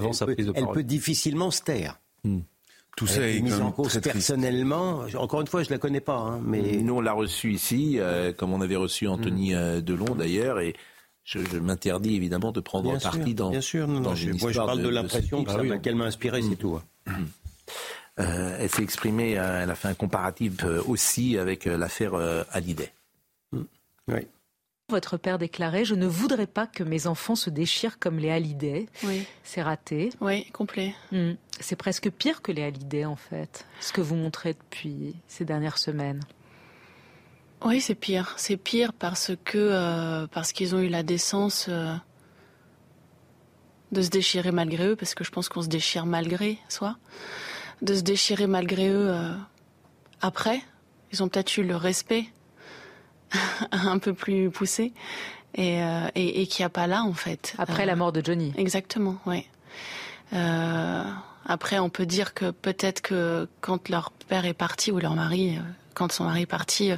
peut, difficilement se taire. Mm. Tout ça est mise en cause personnellement. Encore une fois, je la connais pas, hein, mais nous on l'a reçu ici, euh, comme on avait reçu Anthony euh, Delon d'ailleurs, et je, m'interdis évidemment de prendre parti dans. Bien sûr, non, non, je, moi, je parle de, l'impression qu'elle m'a inspiré, c'est tout. Euh, elle s'est exprimée, elle a fait un comparatif aussi avec l'affaire Hallyday. Mm. Oui. Votre père déclarait Je ne voudrais pas que mes enfants se déchirent comme les Hallyday. Oui. C'est raté. Oui, complet. Mm. C'est presque pire que les Hallyday, en fait, ce que vous montrez depuis ces dernières semaines. Oui, c'est pire. C'est pire parce que parce qu'ils ont eu la décence de se déchirer malgré eux, parce que je pense qu'on se déchire malgré soi de se déchirer malgré eux euh, après. Ils ont peut-être eu le respect un peu plus poussé et, euh, et, qui a pas là en fait. Après la euh, mort de Johnny. Exactement, oui. après, on peut dire que peut-être que quand leur père est parti ou leur mari, quand son mari est parti,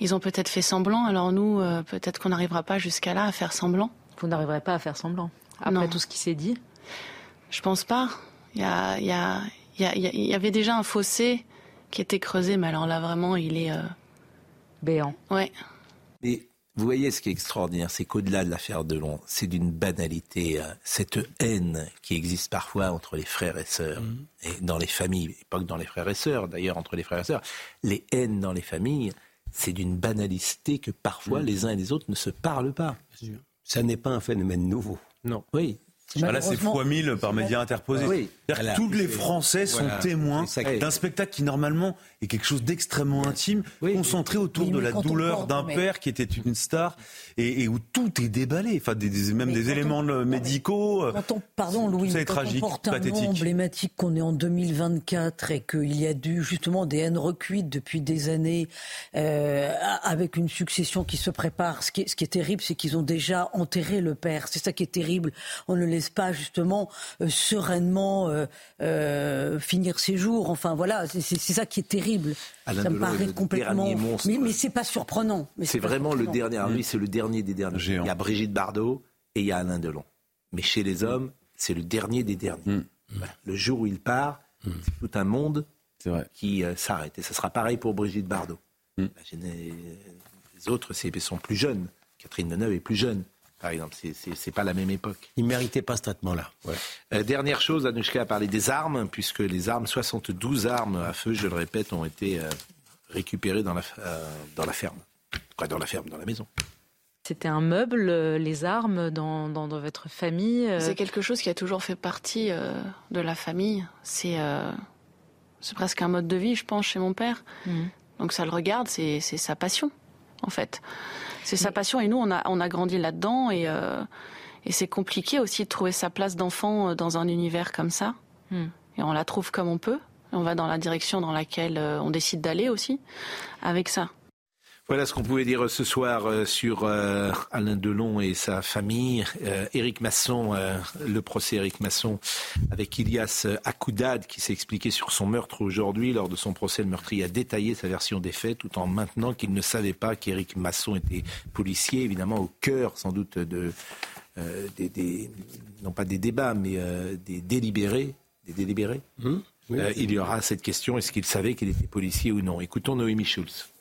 ils ont peut-être fait semblant. Alors nous, peut-être qu'on n'arrivera pas jusqu'à là à faire semblant. Vous n'arriverez pas à faire semblant après tout ce qui s'est dit. Je pense pas. Il y a, y a, il y, avait déjà un fossé qui était creusé, mais alors là vraiment, il est euh, béant. Ouais. Mais vous voyez ce qui est extraordinaire, c'est qu'au-delà de l'affaire de Long, c'est d'une banalité, euh, cette haine qui existe parfois entre les frères et sœurs, mhm. et dans les familles, pas que dans les frères et sœurs, d'ailleurs entre les frères et sœurs, les haines dans les familles, c'est d'une banalité que parfois mhm. les uns et les autres ne se parlent pas. Ça n'est pas un phénomène nouveau. Non. Oui, ah, là, c'est fois mille par médias interposés. Oui. Tous les Français sont témoins d'un spectacle qui, normalement, est quelque chose d'extrêmement intime, concentré autour de la douleur d'un père qui était une star et, où tout est déballé. Enfin, des, même des éléments médicaux. Quand on, pardon, Louis, ça est tragique, on porte un nom emblématique qu'on est en 2024 et qu'il y a dû justement des haines recuites depuis des années euh, avec une succession qui se prépare. Ce qui est, ce qui est terrible, c'est qu'ils ont déjà enterré le père. C'est ça qui est terrible. On ne laisse pas justement euh, sereinement euh, euh, finir ses jours. Enfin voilà, c'est ça qui est terrible. ça me paraît complètement. Mais, mais c'est pas surprenant. C'est vraiment le dernier. Lui, c'est le dernier des derniers. Il y a Brigitte Bardot et il y a Alain Delon. Mais chez les hommes, c'est le dernier des derniers. Mm. Le jour où il part, mm. c'est tout un monde qui s'arrête. Et ce sera pareil pour Brigitte Bardot. Mm. Les autres sont plus jeunes. Catherine Deneuve est plus jeune par exemple. C'est pas la même époque. Il ne méritait pas ce traitement-là. Euh, dernière chose, Anouchka a parlé des armes, puisque les armes, 72 armes à feu, je le répète, ont été euh, récupérées dans la, euh, dans la ferme. Quoi, dans la ferme, dans la maison. C'était un meuble, les armes, dans, dans, votre famille C'est quelque chose qui a toujours fait partie de la famille. C'est c'est presque un mode de vie, je pense, chez mon père. Mmh. Donc ça le regarde, c'est sa passion, en fait. C'est sa passion et nous, on a, on a grandi là-dedans et, euh, et c'est compliqué aussi de trouver sa place d'enfant euh, dans un univers comme ça. Hmm. Et on la trouve comme on peut. On va dans la direction dans laquelle euh, on décide d'aller aussi avec ça. Voilà ce qu'on pouvait dire ce soir euh, sur euh, Alain Delon et sa famille. Euh, Éric Masson, le procès Éric Masson avec Ilias Akoudad qui s'est expliqué sur son meurtre aujourd'hui. Lors de son procès, le meurtrier a détaillé sa version des faits tout en maintenant qu'il ne savait pas qu'Éric Masson était policier, évidemment au cœur sans doute de, des, non pas des débats, mais des délibérés. Des délibérés. Mmh. il y aura cette question, est-ce qu'il savait qu'il était policier ou non? Écoutons Noémie Schulz.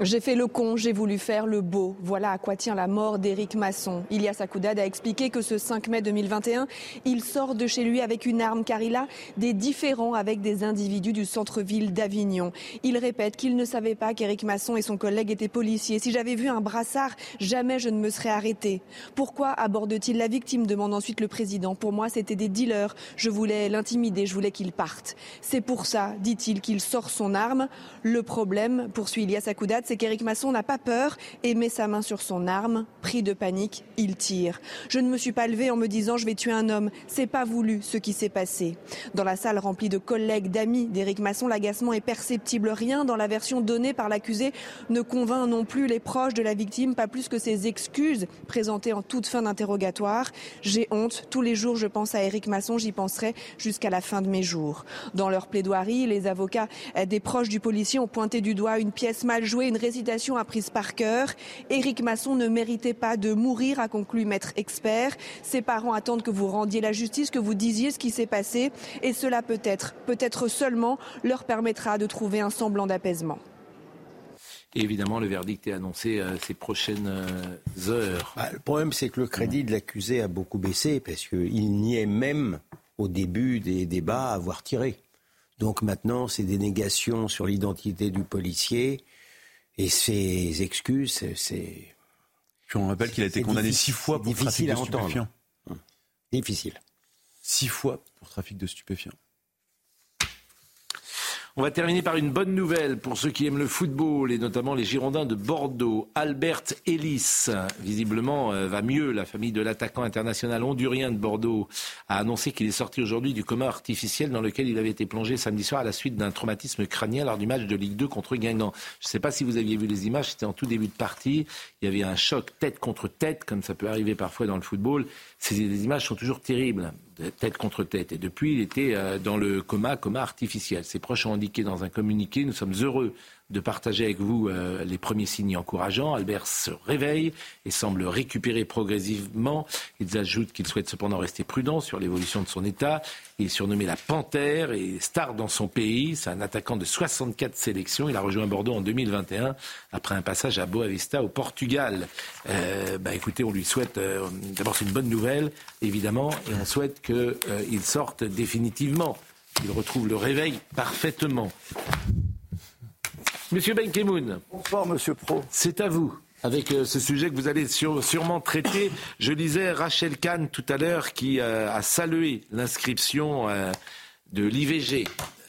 J'ai fait le con, j'ai voulu faire le beau. Voilà à quoi tient la mort d'Éric Masson. Ilias Akoudad a expliqué que ce 5 mai 2021, il sort de chez lui avec une arme car il a des différends avec des individus du centre-ville d'Avignon. Il répète qu'il ne savait pas qu'Éric Masson et son collègue étaient policiers. Si j'avais vu un brassard, jamais je ne me serais arrêté. Pourquoi aborde-t-il la victime demande ensuite le président. Pour moi, c'était des dealers. Je voulais l'intimider, je voulais qu'il parte. C'est pour ça, dit-il, qu'il sort son arme. Le problème, poursuit Ilias Akoudad, c'est qu'Éric Masson n'a pas peur et met sa main sur son arme. Pris de panique, il tire. Je ne me suis pas levé en me disant je vais tuer un homme. C'est pas voulu ce qui s'est passé. Dans la salle remplie de collègues, d'amis d'Éric Masson, l'agacement est perceptible. Rien dans la version donnée par l'accusé ne convainc non plus les proches de la victime, pas plus que ses excuses présentées en toute fin d'interrogatoire. J'ai honte. Tous les jours, je pense à Éric Masson. J'y penserai jusqu'à la fin de mes jours. Dans leur plaidoirie, les avocats des proches du policier ont pointé du doigt une pièce mal jouée, récitation apprise par cœur. Éric Masson ne méritait pas de mourir, a conclu maître expert. Ses parents attendent que vous rendiez la justice, que vous disiez ce qui s'est passé. Et cela peut-être, peut-être seulement, leur permettra de trouver un semblant d'apaisement. Et évidemment, le verdict est annoncé euh, ces prochaines euh, heures. Bah, le problème, c'est que le crédit de l'accusé a beaucoup baissé parce qu'il niait même au début des débats avoir tiré. Donc maintenant, c'est des négations sur l'identité du policier et ses excuses, c'est. Puis on rappelle qu'il a été condamné six fois pour trafic de stupéfiants. Difficile. Six fois pour trafic de stupéfiants. On va terminer par une bonne nouvelle pour ceux qui aiment le football et notamment les Girondins de Bordeaux. Albert Ellis, visiblement, euh, va mieux. La famille de l'attaquant international hondurien de Bordeaux a annoncé qu'il est sorti aujourd'hui du coma artificiel dans lequel il avait été plongé samedi soir à la suite d'un traumatisme crânien lors du match de Ligue 2 contre Guingamp. Je ne sais pas si vous aviez vu les images, c'était en tout début de partie. Il y avait un choc tête contre tête, comme ça peut arriver parfois dans le football. Ces images sont toujours terribles tête contre tête. Et depuis, il était euh, dans le coma, coma artificiel. Ses proches ont indiqué dans un communiqué, nous sommes heureux de partager avec vous euh, les premiers signes encourageants. Albert se réveille et semble récupérer progressivement. Ils ajoutent qu'il souhaite cependant rester prudent sur l'évolution de son état. Il est surnommé la Panthère et star dans son pays. C'est un attaquant de 64 sélections. Il a rejoint Bordeaux en 2021 après un passage à Boavista au Portugal. Euh, bah, écoutez, on lui souhaite, euh, d'abord c'est une bonne nouvelle, évidemment, et on souhaite qu'il euh, sorte définitivement, qu'il retrouve le réveil parfaitement. Monsieur Benkemoun. Bonsoir, monsieur Pro. C'est à vous. Avec euh, ce sujet que vous allez sûrement traiter, je lisais Rachel Kahn tout à l'heure qui euh, a salué l'inscription euh, de l'IVG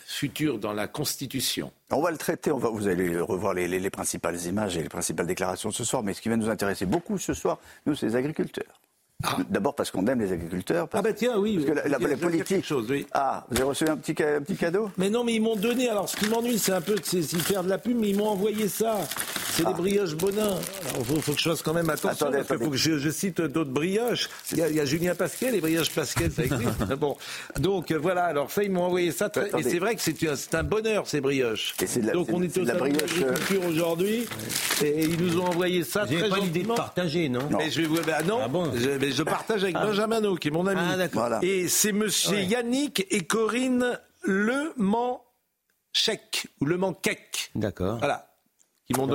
futur dans la Constitution. On va le traiter, on va, vous allez revoir les, les, principales images et les principales déclarations ce soir, mais ce qui va nous intéresser beaucoup ce soir, nous, c'est les agriculteurs. Ah. D'abord parce qu'on aime les agriculteurs. ah bah tiens, oui. Parce que la, la, politique. Chose, oui. Ah, vous avez reçu un petit, un petit cadeau? Mais non, mais ils m'ont donné. Alors, ce qui m'ennuie, c'est un peu de faire de la pub, mais ils m'ont envoyé ça. C'est des ah. brioches Bonin. Alors, il faut, que je fasse quand même attention, attendez, parce faut que je, je cite d'autres brioches. Il y, a, il y, a, Julien Pasquet, les brioches Pasquet, ça existe. bon, donc voilà. Alors ça, ils m'ont envoyé ça. Et c'est vrai que c'est un, un, bonheur ces brioches. La, donc on était au salon de l'agriculture aujourd'hui, et ils nous ont envoyé ça. Vous n'avez pas l'idée de partager, non, non. Mais je, bah, non, ah bon? Je, mais je partage avec Benjamin qui est mon ami. Ah, et c'est monsieur Yannick et Corinne Le Manchek, ou Le Manquec. D'accord. Voilà.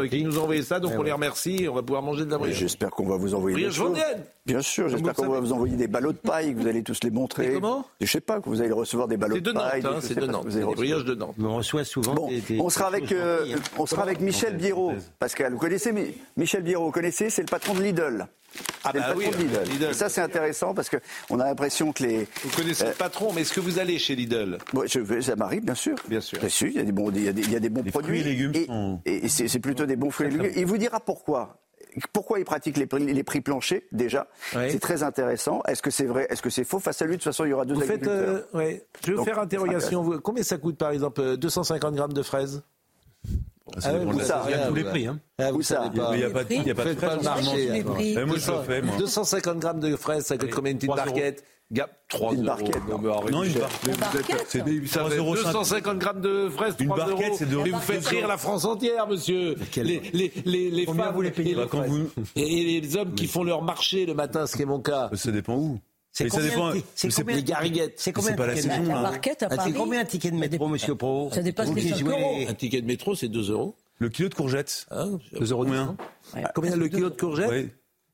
Qui, nous ont envoyé ça, donc on les remercie et on va pouvoir manger de la brioche. J'espère qu'on va vous envoyer des choses. Bien sûr, j'espère qu'on va vous envoyer des ballots de paille, que vous allez tous les montrer. Et comment Je sais pas, que vous allez recevoir des ballots de, paille. Hein, c'est de Nantes, c'est des brioches de Nantes. on reçoit souvent bon, des, On sera avec, euh, on sera avec Michel Biérot. Pascal, vous connaissez Michel Biérot, vous connaissez C'est le patron de Lidl. Ah bah oui, Lidl. Et ça c'est intéressant parce qu'on a l'impression que les... Vous connaissez le euh, patron, mais est-ce que vous allez chez Lidl? Ouais, je, Ça m'arrive, bien sûr. Bien sûr. Bien sûr, il y a des bons, il y a des, il y a des bons produits. Fruits et légumes. Et, et c'est plutôt des bons fruits et légumes. Il vous dira pourquoi pourquoi il pratique les prix, les prix planchers déjà? C'est très intéressant. Est-ce que c'est vrai Est-ce que c'est faux? Face à lui, de toute façon, il y aura deux vous agriculteurs. Faites, euh, Je vais vous faire interrogation. Combien ça coûte, par exemple, 250 grammes de fraises? Ah, ça, il y a tous les prix. Hein. Ah, ça Il n'y a pas, il y a pas de pas le marché. Hein. Moi, je le fais, moi. 250 grammes de fraises, ça coûte combien une petite barquette? Gap, 3 une barquette. Non, mais non une barquette. C'est 250 grammes de fraises, 3 une barquette, c'est 2 Mais vous faites rire la France entière, monsieur. Les, les, les, les femmes vous les payez et, quand vous... et les hommes qui font leur marché le matin, ce qui est mon cas. Ça dépend où. C'est combien, dépend, c'est combien, les gariguettes. C'est combien pas la saison, la barquette à Paris C'est combien un ticket de métro, monsieur Pro Ça dépasse les 5 euros. Un ticket de métro, c'est 2 euros. Le kilo de courgettes. Ah, 2 euros combien Combien le kilo de courgettes Oui,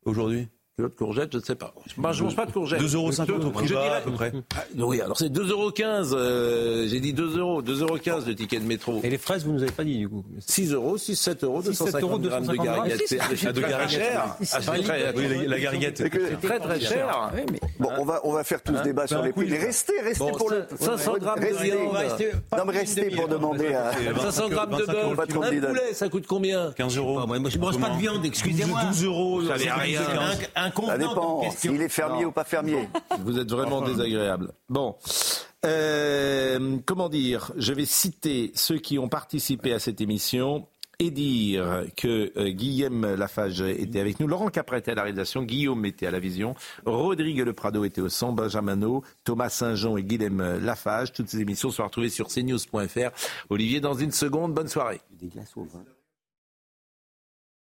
aujourd'hui. L'autre courgette, je ne sais pas. Moi, je ne mange pas de courgette. 2,50 euros au prix bas, à peu près. Ah, oui, alors c'est 2,15 euros. Euh, j'ai dit 2 euros. 2,15 euros le ticket de métro. Et les fraises, vous ne nous avez pas dit, du coup 6 euros, 6, 7 euros, 250 grammes de gariguette. C'est de cher. Oui, la gariguette. C'est très, très cher. Bon, on va, on va faire tout ce débat sur les prix. Mais restez, restez pour le... 500 grammes de viande. Non, mais restez pour demander à... 500 grammes de bœuf. Un poulet, ça coûte combien? 15 euros. Moi, je ne mange pas de viande, excusez-moi. 12 euros. Ça rien. Ça dépend s'il est fermier ou pas fermier. Vous êtes vraiment désagréable. Bon. Euh, comment dire? Je vais citer ceux qui ont participé à cette émission et dire que euh, Guillaume Lafage était avec nous, Laurent Capret était à la réalisation, Guillaume était à la vision, Rodrigue Le Prado était au son, Benjamin Thomas Saint-Jean et Guillaume Lafage. Toutes ces émissions sont retrouvées sur cnews.fr. Olivier, dans une seconde, bonne soirée. Des glaces au vin.